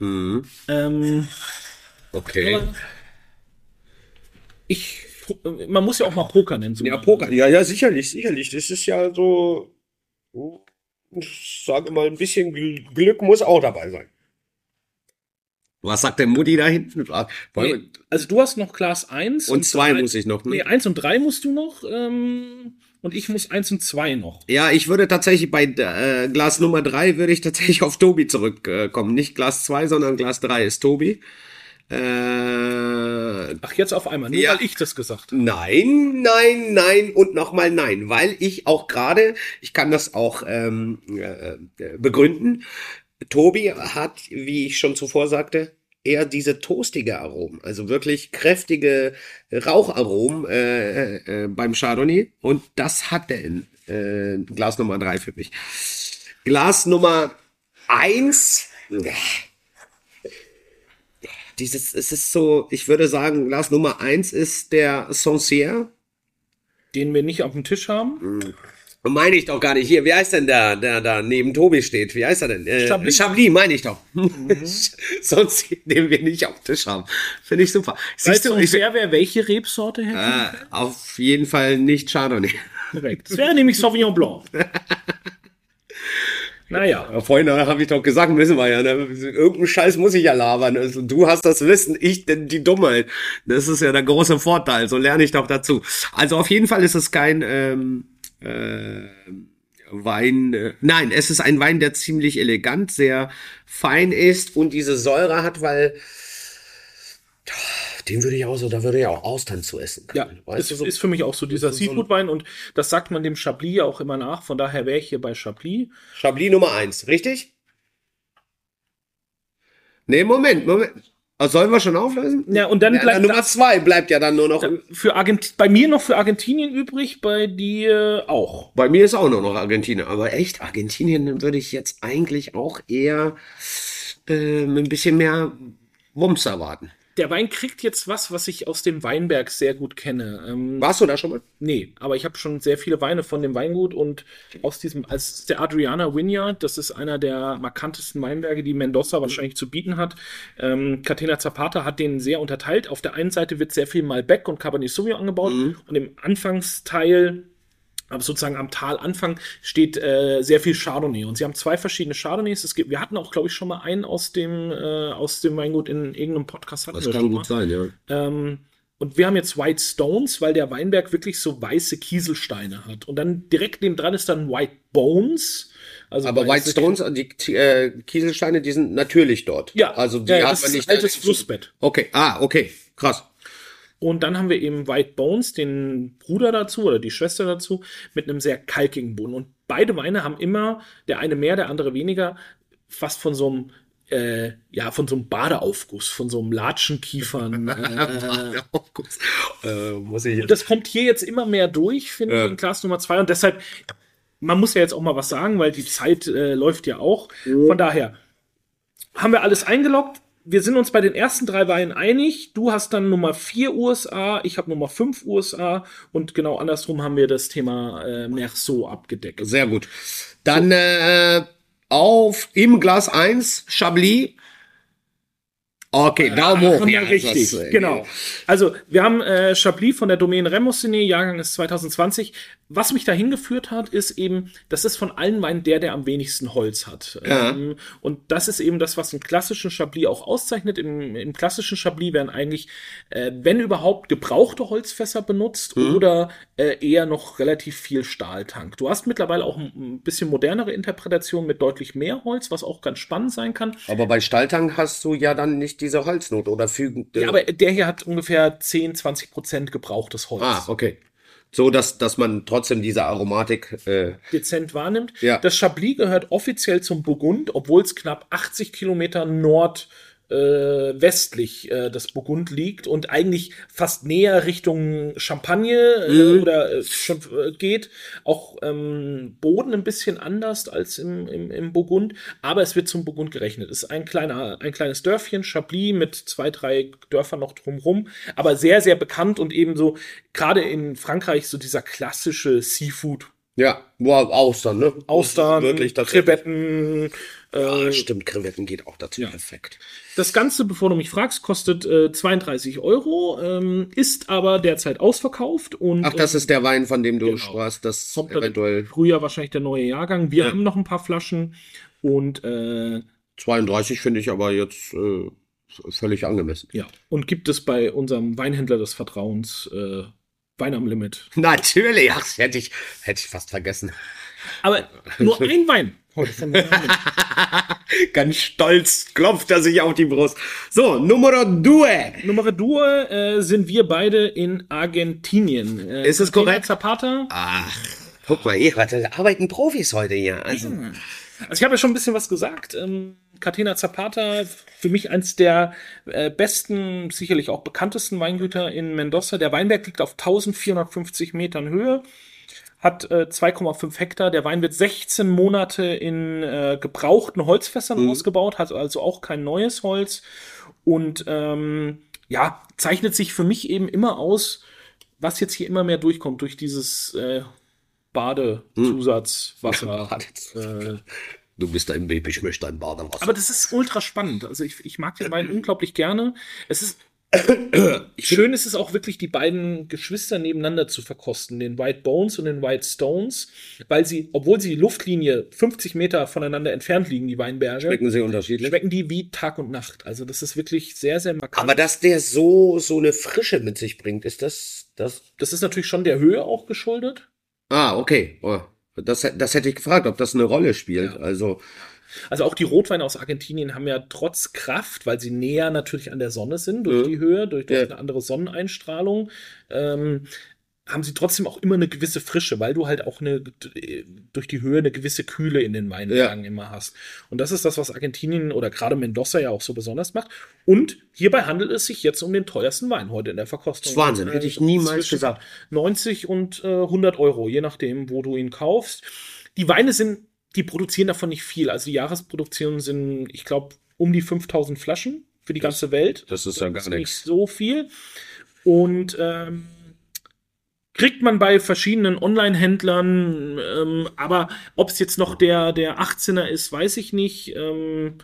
Mhm. Ähm, Okay. ich, man muss ja auch mal Poker nennen. So Ja, Poker. Ja, ja, sicherlich, sicherlich. Das ist ja so, ich sage mal, ein bisschen Gl- Glück muss auch dabei sein. Was sagt der Mutti da hinten? Ah, Nee, also du hast noch Glas 1. wir- Und zwei drei- muss ich noch. Nee, Ne? 1 und 3 musst du noch. Ähm, und ich muss 1 und 2 noch. Ja, ich würde tatsächlich bei äh, Glas Nummer drei würde ich tatsächlich auf Tobi zurückkommen. Nicht Glas zwei, sondern Glas drei ist Tobi. Äh, Ach, jetzt auf einmal, nur Ja. weil ich das gesagt habe. Nein, nein, nein und nochmal nein, weil ich auch gerade, ich kann das auch ähm, äh, äh, begründen, Tobi hat, wie ich schon zuvor sagte, eher diese toastige Aromen, also wirklich kräftige Raucharomen äh, äh, beim Chardonnay. Und das hat der in äh, Glas Nummer drei für mich. Glas Nummer eins. Dieses, es ist so, ich würde sagen, Glas Nummer eins ist der Sancière. Den wir nicht auf dem Tisch haben. Mhm. Meine ich doch gar nicht. Hier, wie heißt denn der, der da neben Tobi steht? Wie heißt er denn? Äh, Chablis. Chablis, meine ich doch. Sonst den wir nicht auf Tisch haben. Finde ich super. Weißt Siehst du, du, wer wäre welche Rebsorte hätte? äh, auf jeden Fall nicht Chardonnay. Korrekt. Das wäre nämlich Sauvignon Blanc. naja. Ja, Vorhin habe ich doch gesagt, wissen wir ja, ne? irgendeinen Scheiß muss ich ja labern. Also, du hast das Wissen, ich denn die Dummheit. Das ist ja der große Vorteil. So lerne ich doch dazu. Also auf jeden Fall ist es kein ähm, äh, Wein. Äh, nein, es ist ein Wein, der ziemlich elegant, sehr fein ist und diese Säure hat, weil den würde ich auch so, da würde ich auch Austern zu essen Ja, können. es du, so- ist für mich auch so dieser Seafood-Wein und das sagt man dem Chablis ja auch immer nach. Von daher wäre ich hier bei Chablis. Chablis Nummer eins, richtig? Nee, Moment, Moment. Also sollen wir schon auflösen? Ja, und dann Ja, bleibt Nummer das zwei bleibt ja dann nur noch. für Argent bei mir noch für Argentinien übrig, bei dir auch. Bei mir ist auch nur noch Argentinien. Aber echt, Argentinien würde ich jetzt eigentlich auch eher äh, ein bisschen mehr Wumms erwarten. Der Wein kriegt jetzt was, was ich aus dem Weinberg sehr gut kenne. Ähm, Warst du da schon mal? Nee, aber ich habe schon sehr viele Weine von dem Weingut und aus diesem, als der Adriana Vineyard, das ist einer der markantesten Weinberge, die Mendoza wahrscheinlich zu bieten hat. Ähm, Catena Zapata hat den sehr unterteilt. Auf der einen Seite wird sehr viel Malbec und Cabernet Sauvignon angebaut und im Anfangsteil aber sozusagen am Talanfang steht äh, sehr viel Chardonnay. Und sie haben zwei verschiedene Chardonnays. Es gibt, wir hatten auch, glaube ich, schon mal einen aus dem, äh, aus dem Weingut in irgendeinem Podcast. Hatten wir schon mal. sein, ja. Ähm, und wir haben jetzt White Stones, weil der Weinberg wirklich so weiße Kieselsteine hat. Und dann direkt neben dran ist dann White Bones. Also Aber White Stones, die äh, Kieselsteine, die sind natürlich dort. Ja, also die ja, hat das man ist nicht. altes Flussbett. Okay, ah, okay, krass. Und dann haben wir eben White Bones, den Bruder dazu oder die Schwester dazu, mit einem sehr kalkigen Boden. Und beide Weine haben immer, der eine mehr, der andere weniger, fast von so einem, äh, ja, von so einem Badeaufguss, von so einem Latschenkiefern. äh, äh, muss ich das kommt hier jetzt immer mehr durch, finde ich, in Glas Nummer zwei. Und deshalb, man muss ja jetzt auch mal was sagen, weil die Zeit äh, läuft ja auch. Von daher haben wir alles eingeloggt. Wir sind uns bei den ersten drei Weinen einig. Du hast dann Nummer 4 USA, ich habe Nummer 5 USA und genau andersrum haben wir das Thema äh, Merceau abgedeckt. Sehr gut. Dann äh, auf im Glas 1 Chablis. Okay, Daumen hoch. Ja, richtig, das, äh, genau. Also, wir haben äh, Chablis von der Domaine Remosine, Jahrgang ist 2020. Was mich dahin geführt hat, ist eben, das ist von allen Weinen der, der am wenigsten Holz hat. Ja. Ähm, und das ist eben das, was einen klassischen Chablis auch auszeichnet. Im, im klassischen Chablis werden eigentlich, äh, wenn überhaupt, gebrauchte Holzfässer benutzt Mhm. oder äh, eher noch relativ viel Stahltank. Du hast mittlerweile auch ein, ein bisschen modernere Interpretationen mit deutlich mehr Holz, was auch ganz spannend sein kann. Aber bei Stahltank hast du ja dann nicht diese Holznot oder fügen. Ja, aber der hier hat ungefähr 10, 20 Prozent gebrauchtes Holz. ah, okay. So, dass, dass man trotzdem diese Aromatik. Äh, Dezent wahrnimmt. Ja. Das Chablis gehört offiziell zum Burgund, obwohl es knapp 80 Kilometer nord äh, westlich äh, das Burgund liegt und eigentlich fast näher Richtung Champagne äh, oder äh, schon äh, geht. Auch ähm, Boden ein bisschen anders als im, im, im Burgund, aber es wird zum Burgund gerechnet. Es ist ein, kleiner, ein kleines Dörfchen, Chablis, mit zwei, drei Dörfern noch drumrum, aber sehr, sehr bekannt und ebenso gerade in Frankreich so dieser klassische Seafood ja, wow, Austern, ne? Austern, Wirklich. Krevetten. Äh, Ah, stimmt, Krevetten geht auch dazu. Ja. Perfekt. das Ganze, bevor du mich fragst, kostet äh, 32 Euro, ähm, ist aber derzeit ausverkauft und Ach, das ist der Wein, von dem du Genau. sprachst, das kommt eventuell im Frühjahr wahrscheinlich der neue Jahrgang. Wir Ja. haben noch ein paar Flaschen und äh, 32 finde ich aber jetzt äh, völlig angemessen. ja, und gibt es bei unserem Weinhändler des Vertrauens äh, Wein am Limit. Natürlich, ach, hätte ich, hätte ich fast vergessen. Aber nur ein Wein. Ganz stolz klopft er sich auf die Brust. So, Numero due. Nummer 2 äh, sind wir beide in Argentinien. Äh, Ist es korrekt? Zapata. Ach, guck mal hier, warte, da arbeiten Profis heute hier. Also, Also ich habe ja schon ein bisschen was gesagt. Ähm, Catena Zapata, für mich eins der äh, besten, sicherlich auch bekanntesten Weingüter in Mendoza. Der Weinberg liegt auf 1450 Metern Höhe, hat äh, 2,5 Hektar. Der Wein wird 16 Monate in äh, gebrauchten Holzfässern Mhm. ausgebaut, hat also auch kein neues Holz. Und ähm, ja, zeichnet sich für mich eben immer aus, was jetzt hier immer mehr durchkommt durch dieses äh, Badezusatzwasser. äh, Du bist ein Baby, ich möchte ein Badewasser. aber das ist ultra spannend. Also ich, ich mag den Wein unglaublich gerne. Es ist schön ist es auch wirklich, die beiden Geschwister nebeneinander zu verkosten, den White Bones und den White Stones, weil sie, obwohl sie Luftlinie 50 Meter voneinander entfernt liegen, die Weinberge, Schmecken sie unterschiedlich? schmecken die wie Tag und Nacht. Also das ist wirklich sehr, sehr markant. Aber dass der so, so eine Frische mit sich bringt, ist das, das? das ist natürlich schon der Höhe auch geschuldet. Ah, okay. Oh, das, das hätte ich gefragt, ob das eine Rolle spielt. Also, Also auch die Rotweine aus Argentinien haben ja trotz Kraft, weil sie näher natürlich an der Sonne sind, durch Ja. die Höhe, durch, durch Ja. eine andere Sonneneinstrahlung, ähm, haben sie trotzdem auch immer eine gewisse Frische, weil du halt auch eine, durch die Höhe eine gewisse Kühle in den Weinbergen immer hast. Und das ist das, was Argentinien oder gerade Mendoza ja auch so besonders macht. Und hierbei handelt es sich jetzt um den teuersten Wein heute in der Verkostung. Das ist Wahnsinn, hätte ich niemals zwischen gesagt. 90 und äh, 100 Euro, je nachdem, wo du ihn kaufst. Die Weine sind, die produzieren davon nicht viel. Also die Jahresproduktionen sind, ich glaube, um die 5000 Flaschen für die ganze Welt. das ist ja gar nicht nichts. so viel. Und ähm, kriegt man bei verschiedenen Online-Händlern, ähm, aber ob es jetzt noch der, der 18er ist, weiß ich nicht. Ähm,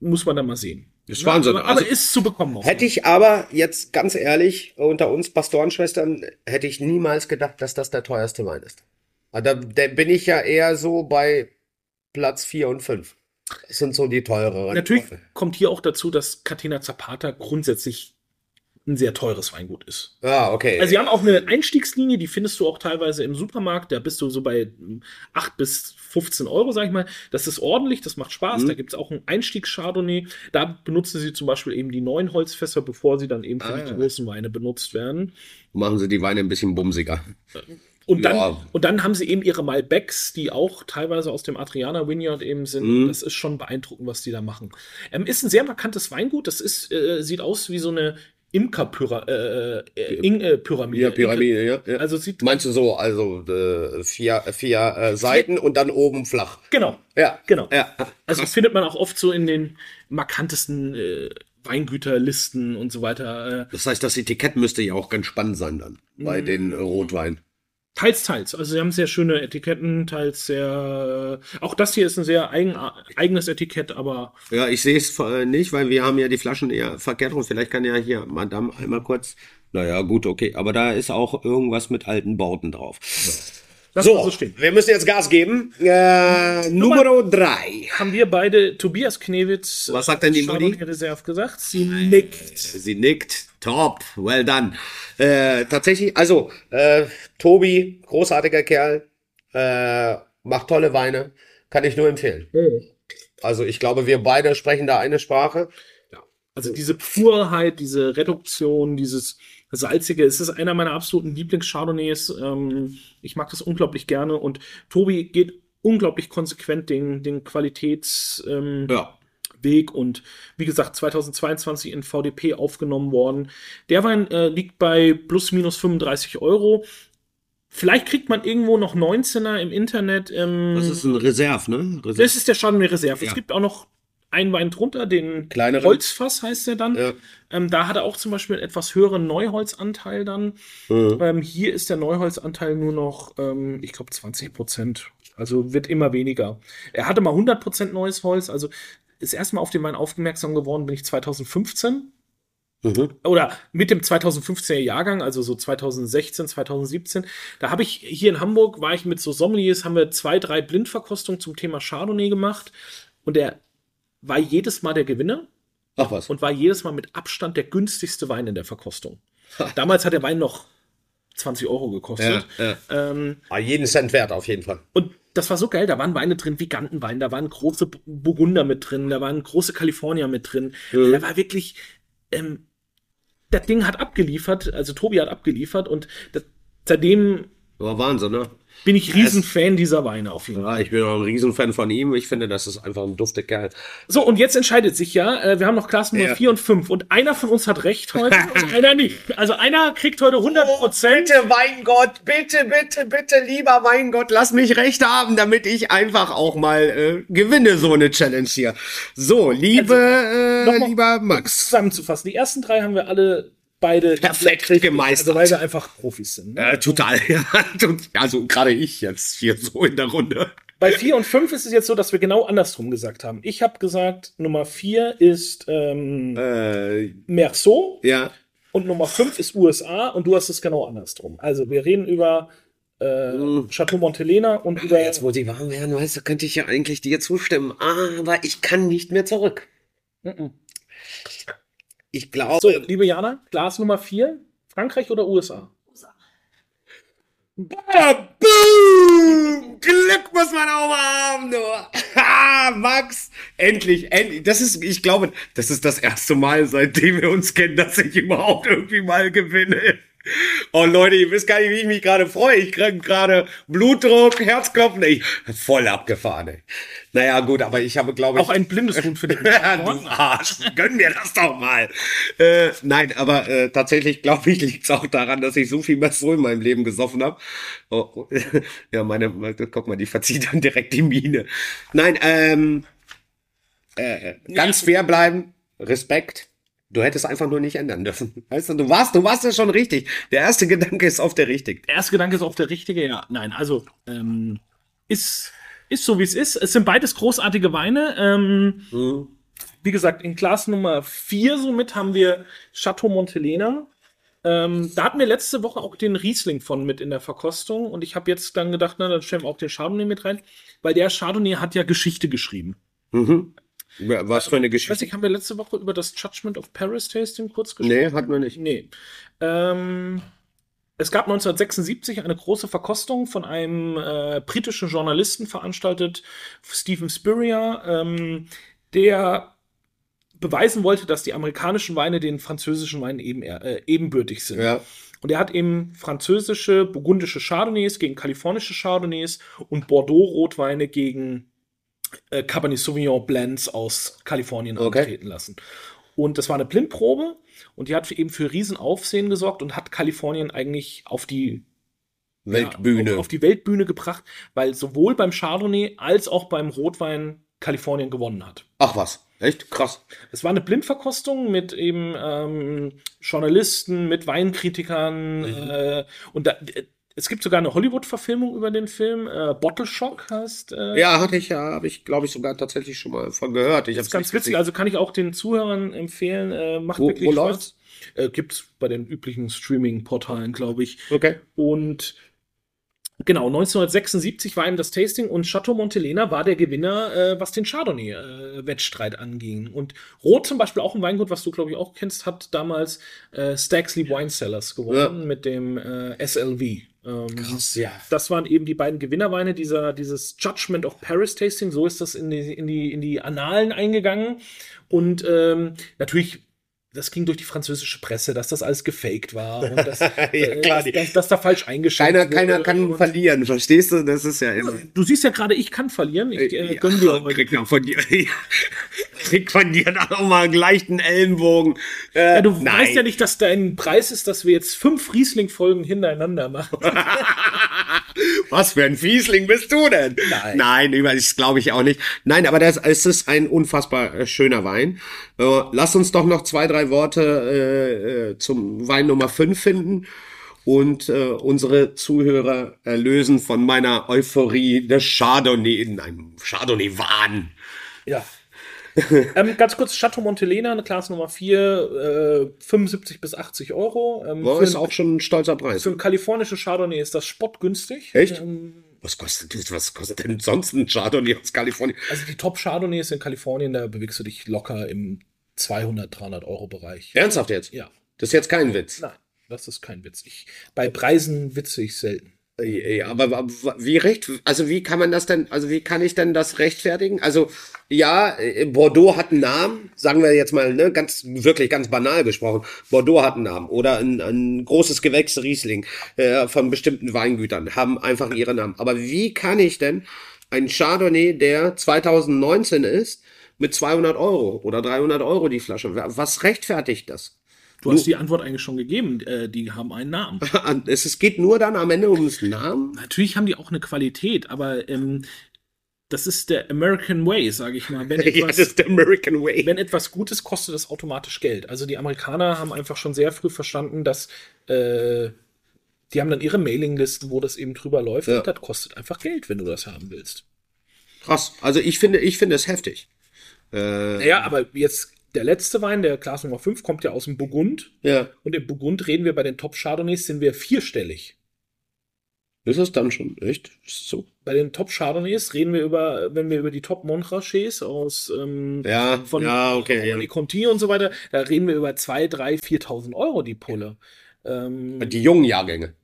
muss man dann mal sehen. Ist Wahnsinn. Aber, aber Also- ist zu bekommen. Hätte ich aber jetzt ganz ehrlich unter uns Pastorenschwestern, hätte ich niemals gedacht, dass das der teuerste Wein ist. Aber Da, da bin ich ja eher so bei Platz 4 und 5. Das sind so die teureren. Natürlich kommt hier auch dazu, dass Catena Zapata grundsätzlich ein sehr teures Weingut ist. Ah, okay. Also sie haben auch eine Einstiegslinie, die findest du auch teilweise im Supermarkt. Da bist du so bei mm, 8 bis 15 Euro, sag ich mal. Das ist ordentlich, das macht Spaß. Mhm. Da gibt es auch einen Einstiegs-Chardonnay. Da benutzen sie zum Beispiel eben die neuen Holzfässer, bevor sie dann eben für Ah. die großen Weine benutzt werden. Machen sie die Weine ein bisschen bumsiger. Und dann, Ja. und dann haben sie eben ihre Malbecs, die auch teilweise aus dem Adriana Vineyard eben sind. Mhm. Das ist schon beeindruckend, was die da machen. Ähm, ist ein sehr markantes Weingut. Das ist, äh, sieht aus wie so eine Imker-Pyramide. Äh, äh, äh, Pyramide. Ja, Pyramide, ja. ja. Also sieht Meinst du so, also äh, vier, vier äh, Seiten und dann oben flach? genau, Ja. genau. Ja. Also findet man auch oft so in den markantesten äh, Weingüterlisten und so weiter. Äh, Das heißt, das Etikett müsste ja auch ganz spannend sein dann bei Mhm. den äh, Rotweinen. Teils, teils. Also sie haben sehr schöne Etiketten, teils sehr. Äh, auch das hier ist ein sehr eigen, eigenes Etikett, aber Ja, ich sehe es nicht, weil wir haben ja die Flaschen eher verkehrt rum. Vielleicht kann ja hier Madame einmal kurz. Naja, gut, okay. Aber da ist auch irgendwas mit alten Bauten drauf. lass mal so stehen. wir müssen jetzt Gas geben. Äh, Nummer drei. Haben wir beide Tobias Knewitz Was sagt denn die Mutti? Reserve gesagt? Sie nickt. Sie nickt. Top. Well done. Äh, tatsächlich, also, äh, Tobi, großartiger Kerl, äh, macht tolle Weine. Kann ich nur empfehlen. Also, ich glaube, wir beide sprechen da eine Sprache. Also diese Purheit, diese Reduktion, dieses salzige, es ist einer meiner absoluten Lieblings-Chardonnays. Ähm, ich mag das unglaublich gerne und Tobi geht unglaublich konsequent den, den Qualitäts, ähm, Ja. Weg und wie gesagt 2022 in VDP aufgenommen worden. Der Wein äh, liegt bei plus minus 35 Euro. Vielleicht kriegt man irgendwo noch 19er im Internet. Ähm, Das ist ein Reserve, ne? Reserve. das ist der Chardonnay Reserve. Ja. Es gibt auch noch einen Wein drunter, den Kleineren. Holzfass heißt der dann. Ja. Ähm, da hat er auch zum Beispiel einen etwas höheren Neuholzanteil dann. Mhm. Ähm, hier ist der Neuholzanteil nur noch, ähm, ich glaube, 20 Prozent. Also wird immer weniger. Er hatte mal 100 Prozent neues Holz. Also ist erstmal auf den Wein aufmerksam geworden, bin ich 2015 Mhm. oder mit dem 2015er Jahrgang, also so 2016, 2017, da habe ich hier in Hamburg, war ich mit so Sommeliers, haben wir zwei, drei Blindverkostungen zum Thema Chardonnay gemacht und der war jedes Mal der Gewinner Ach was. und war jedes Mal mit Abstand der günstigste Wein in der Verkostung. Damals hat der Wein noch 20 Euro gekostet. Ja, ja. Ähm, Ah, jeden Cent wert auf jeden Fall. und das war so geil, da waren Weine drin wie Gantenwein, da waren große Burgunder mit drin, da waren große Californier mit drin. Mhm. Da war wirklich, ähm, das Ding hat abgeliefert, also Tobi hat abgeliefert und das, seitdem, War Wahnsinn, ne? Bin ich Riesenfan dieser Weine auf jeden Fall. Ja, ich bin auch ein Riesenfan von ihm. Ich finde, das ist einfach ein dufter Kerl. So, und jetzt entscheidet sich ja, äh, wir haben noch Glas Nummer Ja. 4 und 5 und einer von uns hat recht heute und einer nicht. Also einer kriegt heute 100 Prozent. Bitte, Weingott, bitte, bitte, bitte, lieber Weingott, lass mich recht haben, damit ich einfach auch mal äh, gewinne, so eine Challenge hier. So, liebe, äh, nochmal- lieber Max. zusammenzufassen. Die ersten drei haben wir alle beide Perfekt richtig, gemeistert. Also weil wir einfach Profis sind. Ne? Äh, total, ja. Also gerade ich jetzt hier so in der Runde. Bei 4 und 5 ist es jetzt so, dass wir genau andersrum gesagt haben. Ich habe gesagt, Nummer 4 ist ähm, Äh, Merceau ja. und Nummer 5 ist USA und du hast es genau andersrum. Also wir reden über äh, Chateau Montelena und über Jetzt, wo sie warm werden, weißt du, könnte ich ja eigentlich dir zustimmen. Aber ich kann nicht mehr zurück. Mhm. Ich glaube. So, liebe Jana, Glas Nummer 4, Frankreich oder USA? Ah, boom! Glück muss man auch mal haben, du. Ha, Max, endlich, endlich. Das ist, ich glaube, das ist das erste Mal, seitdem wir uns kennen, dass ich überhaupt irgendwie mal gewinne. Oh Leute, ihr wisst gar nicht, wie ich mich gerade freue. Ich kriege gerade Blutdruck, Herzklopfen. Ich, voll abgefahren. Ey. Naja, gut, aber ich habe, glaube ich, Auch ein blindes Huhn für den ja, du Arsch, gönn mir das doch mal. Äh, nein, aber äh, tatsächlich glaube ich, liegt es auch daran, dass ich so viel Messer in meinem Leben gesoffen habe. Oh, oh, ja, meine, guck mal, die verzieht dann direkt die Miene. Nein, ähm, äh, ganz fair bleiben, Respekt. Du hättest einfach nur nicht ändern dürfen. Weißt du, du warst, du warst ja schon richtig. Der erste Gedanke ist auf der richtig. Der erste Gedanke ist auch der richtige, ja. Nein, also ähm, ist, ist so, wie es ist. Es sind beides großartige Weine. Ähm, Mhm. wie gesagt, in Glas Nummer 4 somit haben wir Chateau Montelena. Ähm, da hatten wir letzte Woche auch den Riesling von mit in der Verkostung und ich habe jetzt dann gedacht, na, dann stellen wir auch den Chardonnay mit rein, weil der Chardonnay hat ja Geschichte geschrieben. Mhm. Was für eine Ich weiß Geschichte. nicht, haben wir letzte Woche über das Judgment of Paris Tasting kurz gesprochen? Nee, hatten wir nicht. Nee. Ähm, es gab 1976 eine große Verkostung von einem äh, britischen Journalisten veranstaltet, Stephen Spurrier, ähm, der beweisen wollte, dass die amerikanischen Weine den französischen Weinen eben, äh, ebenbürtig sind. Ja. Und er hat eben französische, burgundische Chardonnays gegen kalifornische Chardonnays und Bordeaux-Rotweine gegen äh, Cabernet Sauvignon Blends aus Kalifornien Okay. antreten lassen. Und das war eine Blindprobe und die hat eben für Riesenaufsehen gesorgt und hat Kalifornien eigentlich auf die Weltbühne. Ja, auf, die Weltbühne gebracht, weil sowohl beim Chardonnay als auch beim Rotwein Kalifornien gewonnen hat. Ach was, echt krass. Es war eine Blindverkostung mit eben ähm, Journalisten, mit Weinkritikern äh, und da, es gibt sogar eine Hollywood-Verfilmung über den Film. Äh, Bottle Shock heißt. Äh, Ja, hatte ich ja, habe ich, glaube ich, sogar tatsächlich schon mal von gehört. Ich ist ganz witzig. gesehen. Also kann ich auch den Zuhörern empfehlen. Äh, macht Wo- wirklich wo Spaß. läuft's? Äh, gibt's bei den üblichen Streaming-Portalen, glaube ich. Okay. Und genau, 1976 war eben das Tasting und Chateau Montelena war der Gewinner, äh, was den Chardonnay-Wettstreit anging. Und Rot zum Beispiel, auch ein Weingut, was du, glaube ich, auch kennst, hat damals äh, Stagsley Wine Cellars gewonnen mit dem äh, SLV. Ähm, Krass, ja. das waren eben die beiden Gewinnerweine dieser, dieses Judgment of Paris Tasting. So ist das in die, in die, in die Annalen eingegangen. Und ähm, natürlich, das ging durch die französische Presse, dass das alles gefaked war und dass, äh, klar, dass, dass, dass da falsch eingeschätzt Keiner, keiner wurde. kann verlieren, verstehst du? Das ist ja immer. Du siehst ja gerade, ich kann verlieren. Ich äh, gönn dir aber. krieg von dir. krieg von dir dann auch mal einen leichten Ellenbogen. Äh, Ja, du nein. weißt ja nicht, dass dein Preis ist, dass wir jetzt fünf Riesling-Folgen hintereinander machen. Was für ein Fiesling bist du denn? Nein. Nein, das glaube ich auch nicht. Nein, aber das, es ist ein unfassbar äh, schöner Wein. Äh, lass uns doch noch zwei, drei Worte äh, äh, zum Wein Nummer 5 finden und äh, unsere Zuhörer erlösen von meiner Euphorie des Chardonnay in einem Chardonnay-Wahn. Ja. ähm, ganz kurz, Chateau Montelena, eine Klasse Nummer 4, äh, 75 bis 80 Euro. Ähm, für, ist auch schon ein stolzer Preis. für einen kalifornischen Chardonnay ist das spottgünstig. Echt? Ähm, Was kostet, das- was kostet denn sonst ein Chardonnay aus Kalifornien? also die Top-Chardonnays in Kalifornien, da bewegst du dich locker im 200, 300 Euro Bereich. Ernsthaft jetzt? Ja. Das ist jetzt kein Witz. Nein, das ist kein Witz. Ich, bei Preisen witze ich selten. Ja, aber, wie recht, also wie kann man das denn, also wie kann ich denn das rechtfertigen? Also ja, äh, Bordeaux hat einen Namen, sagen wir jetzt mal, ne, ganz wirklich ganz banal gesprochen. Bordeaux hat einen Namen oder ein, ein großes Gewächs Riesling äh, von bestimmten Weingütern haben einfach ihren Namen. Aber wie kann ich denn ein Chardonnay, der 2019 ist, mit 200 Euro oder 300 Euro die Flasche, was rechtfertigt das? Du hast die Antwort eigentlich schon gegeben. Äh, die haben einen Namen. es, es geht nur dann am Ende ums Namen? Natürlich haben die auch eine Qualität, aber ähm, das ist der American Way, sage ich mal. Wenn etwas, ja, das ist der American Way. Wenn etwas Gutes kostet es automatisch Geld. Also die Amerikaner haben einfach schon sehr früh verstanden, dass äh, die haben dann ihre Mailinglisten, wo das eben drüber läuft. Ja. Und das kostet einfach Geld, wenn du das haben willst. Krass. Also ich finde, ich finde es heftig. Äh, naja, aber jetzt der letzte Wein, der Glas Nummer 5, kommt ja aus dem Burgund. Ja. Und im Burgund reden wir bei den Top Chardonnays, sind wir vierstellig. Ist das dann schon echt? So? Bei den Top Chardonnays reden wir über, wenn wir über die Top Montrachets aus ähm, ja, von ja, okay, ja. Conti und so weiter, da reden wir über 2, 3, 4.000 Euro die Pulle. Ähm, die jungen Jahrgänge.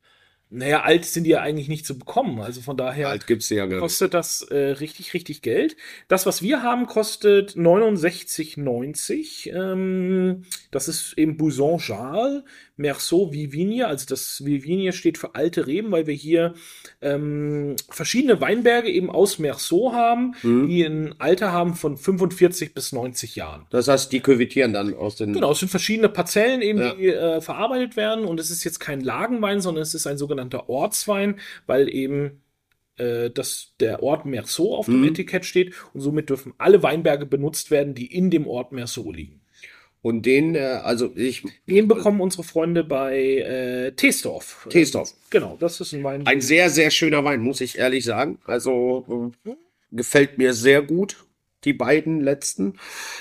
Naja, alt sind die ja eigentlich nicht zu bekommen. Also von daher alt gibt's ja kostet das äh, richtig, richtig Geld. Das, was wir haben, kostet 69,90. Ähm, das ist eben Bouson Jarl, Merceau Vivigne. Also das Vivigne steht für alte Reben, weil wir hier ähm, verschiedene Weinberge eben aus Merceau haben, mhm. die ein Alter haben von 45 bis 90 Jahren. Das heißt, die küvitieren dann aus den... Genau, es sind verschiedene Parzellen eben, ja. die äh, verarbeitet werden. Und es ist jetzt kein Lagenwein, sondern es ist ein sogenannter sogenannter Ortswein, weil eben äh, dass der Ort Merceau auf dem mhm. Etikett steht und somit dürfen alle Weinberge benutzt werden, die in dem Ort Merceau liegen. Und den, äh, also ich. Den bekommen unsere Freunde bei äh, Teesdorf. Teesdorf. Genau, das ist ein Wein. Ein sehr, sehr schöner Wein, muss ich ehrlich sagen. Also äh, gefällt mir sehr gut, die beiden letzten.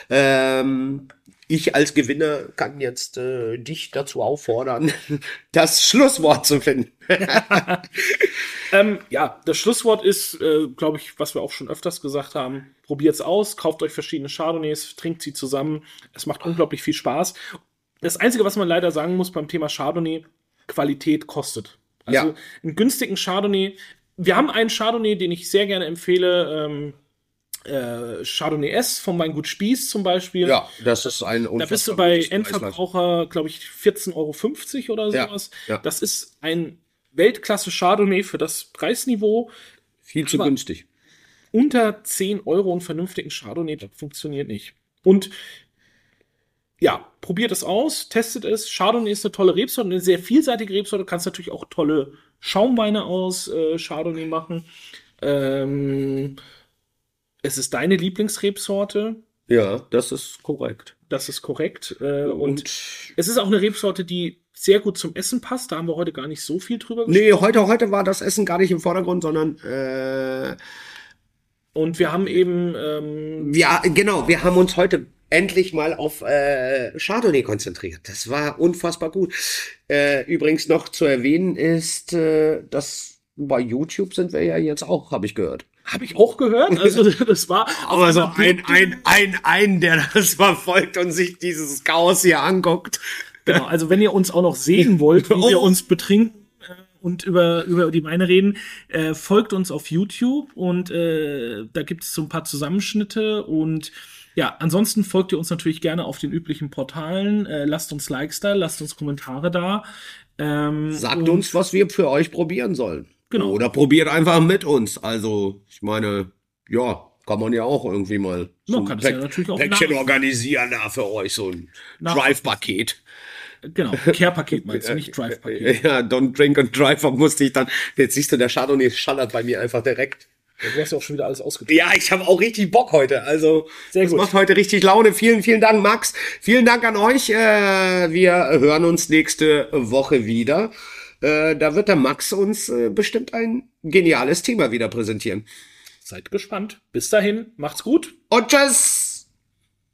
Ähm, ich als Gewinner kann jetzt äh, dich dazu auffordern, das Schlusswort zu finden. ähm, ja, das Schlusswort ist, äh, glaube ich, was wir auch schon öfters gesagt haben. Probiert's aus, kauft euch verschiedene Chardonnays, trinkt sie zusammen. Es macht unglaublich viel Spaß. Das Einzige, was man leider sagen muss beim Thema Chardonnay, Qualität kostet. Also ja. einen günstigen Chardonnay. Wir haben einen Chardonnay, den ich sehr gerne empfehle. Ähm, äh, Chardonnay S vom Weingut Spieß zum Beispiel. Ja, das ist ein Da bist du bei Endverbraucher, glaube ich, 14,50 Euro oder sowas. Ja, ja. Das ist ein Weltklasse Chardonnay für das Preisniveau. Viel zu günstig. Unter 10 Euro einen vernünftigen Chardonnay, das funktioniert nicht. Und ja, probiert es aus, testet es. Chardonnay ist eine tolle Rebsorte, eine sehr vielseitige Rebsorte. Du kannst natürlich auch tolle Schaumweine aus äh, Chardonnay machen. Ähm, es ist deine Lieblingsrebsorte. Ja, das ist korrekt. Das ist korrekt. Äh, und, und, es ist auch eine Rebsorte, die sehr gut zum Essen passt. Da haben wir heute gar nicht so viel drüber gesprochen. Nee, heute, heute war das Essen gar nicht im Vordergrund, sondern äh, und wir haben eben ähm, ja genau, wir haben uns heute endlich mal auf äh, Chardonnay konzentriert. Das war unfassbar gut. Äh, übrigens noch zu erwähnen ist, äh, dass bei YouTube sind wir ja jetzt auch, habe ich gehört. Habe ich auch gehört. Also das war. Aber so ein, ein, ein, ein, der das verfolgt und sich dieses Chaos hier anguckt. Genau, also wenn ihr uns auch noch sehen wollt, wie oh. wir uns betrinken äh, und über, über die Weine reden, äh, folgt uns auf YouTube und äh, da gibt es so ein paar Zusammenschnitte und ja, ansonsten folgt ihr uns natürlich gerne auf den üblichen Portalen. Äh, lasst uns Likes da, lasst uns Kommentare da. Ähm, Sagt uns, was wir für euch probieren sollen. Genau. Oder probiert einfach mit uns. Also, ich meine, ja, kann man ja auch irgendwie mal so ein Pack, ja Päckchen organisieren da für euch, so ein Drive-Paket. Genau, Care-Paket meinst du, nicht Drive-Paket. Ja, Don't Drink and Drive musste ich dann, jetzt siehst du, der Chardonnay schallert bei mir einfach direkt. Ja, du hast ja auch schon wieder alles ausgedrückt. Ja, ich habe auch richtig Bock heute. Also, Sehr gut. es macht heute richtig Laune. Vielen, vielen Dank, Max. Vielen Dank an euch. Äh, wir hören uns nächste Woche wieder. Äh, da wird der Max uns äh, bestimmt ein geniales Thema wieder präsentieren. Seid gespannt. Bis dahin, macht's gut. Und tschüss.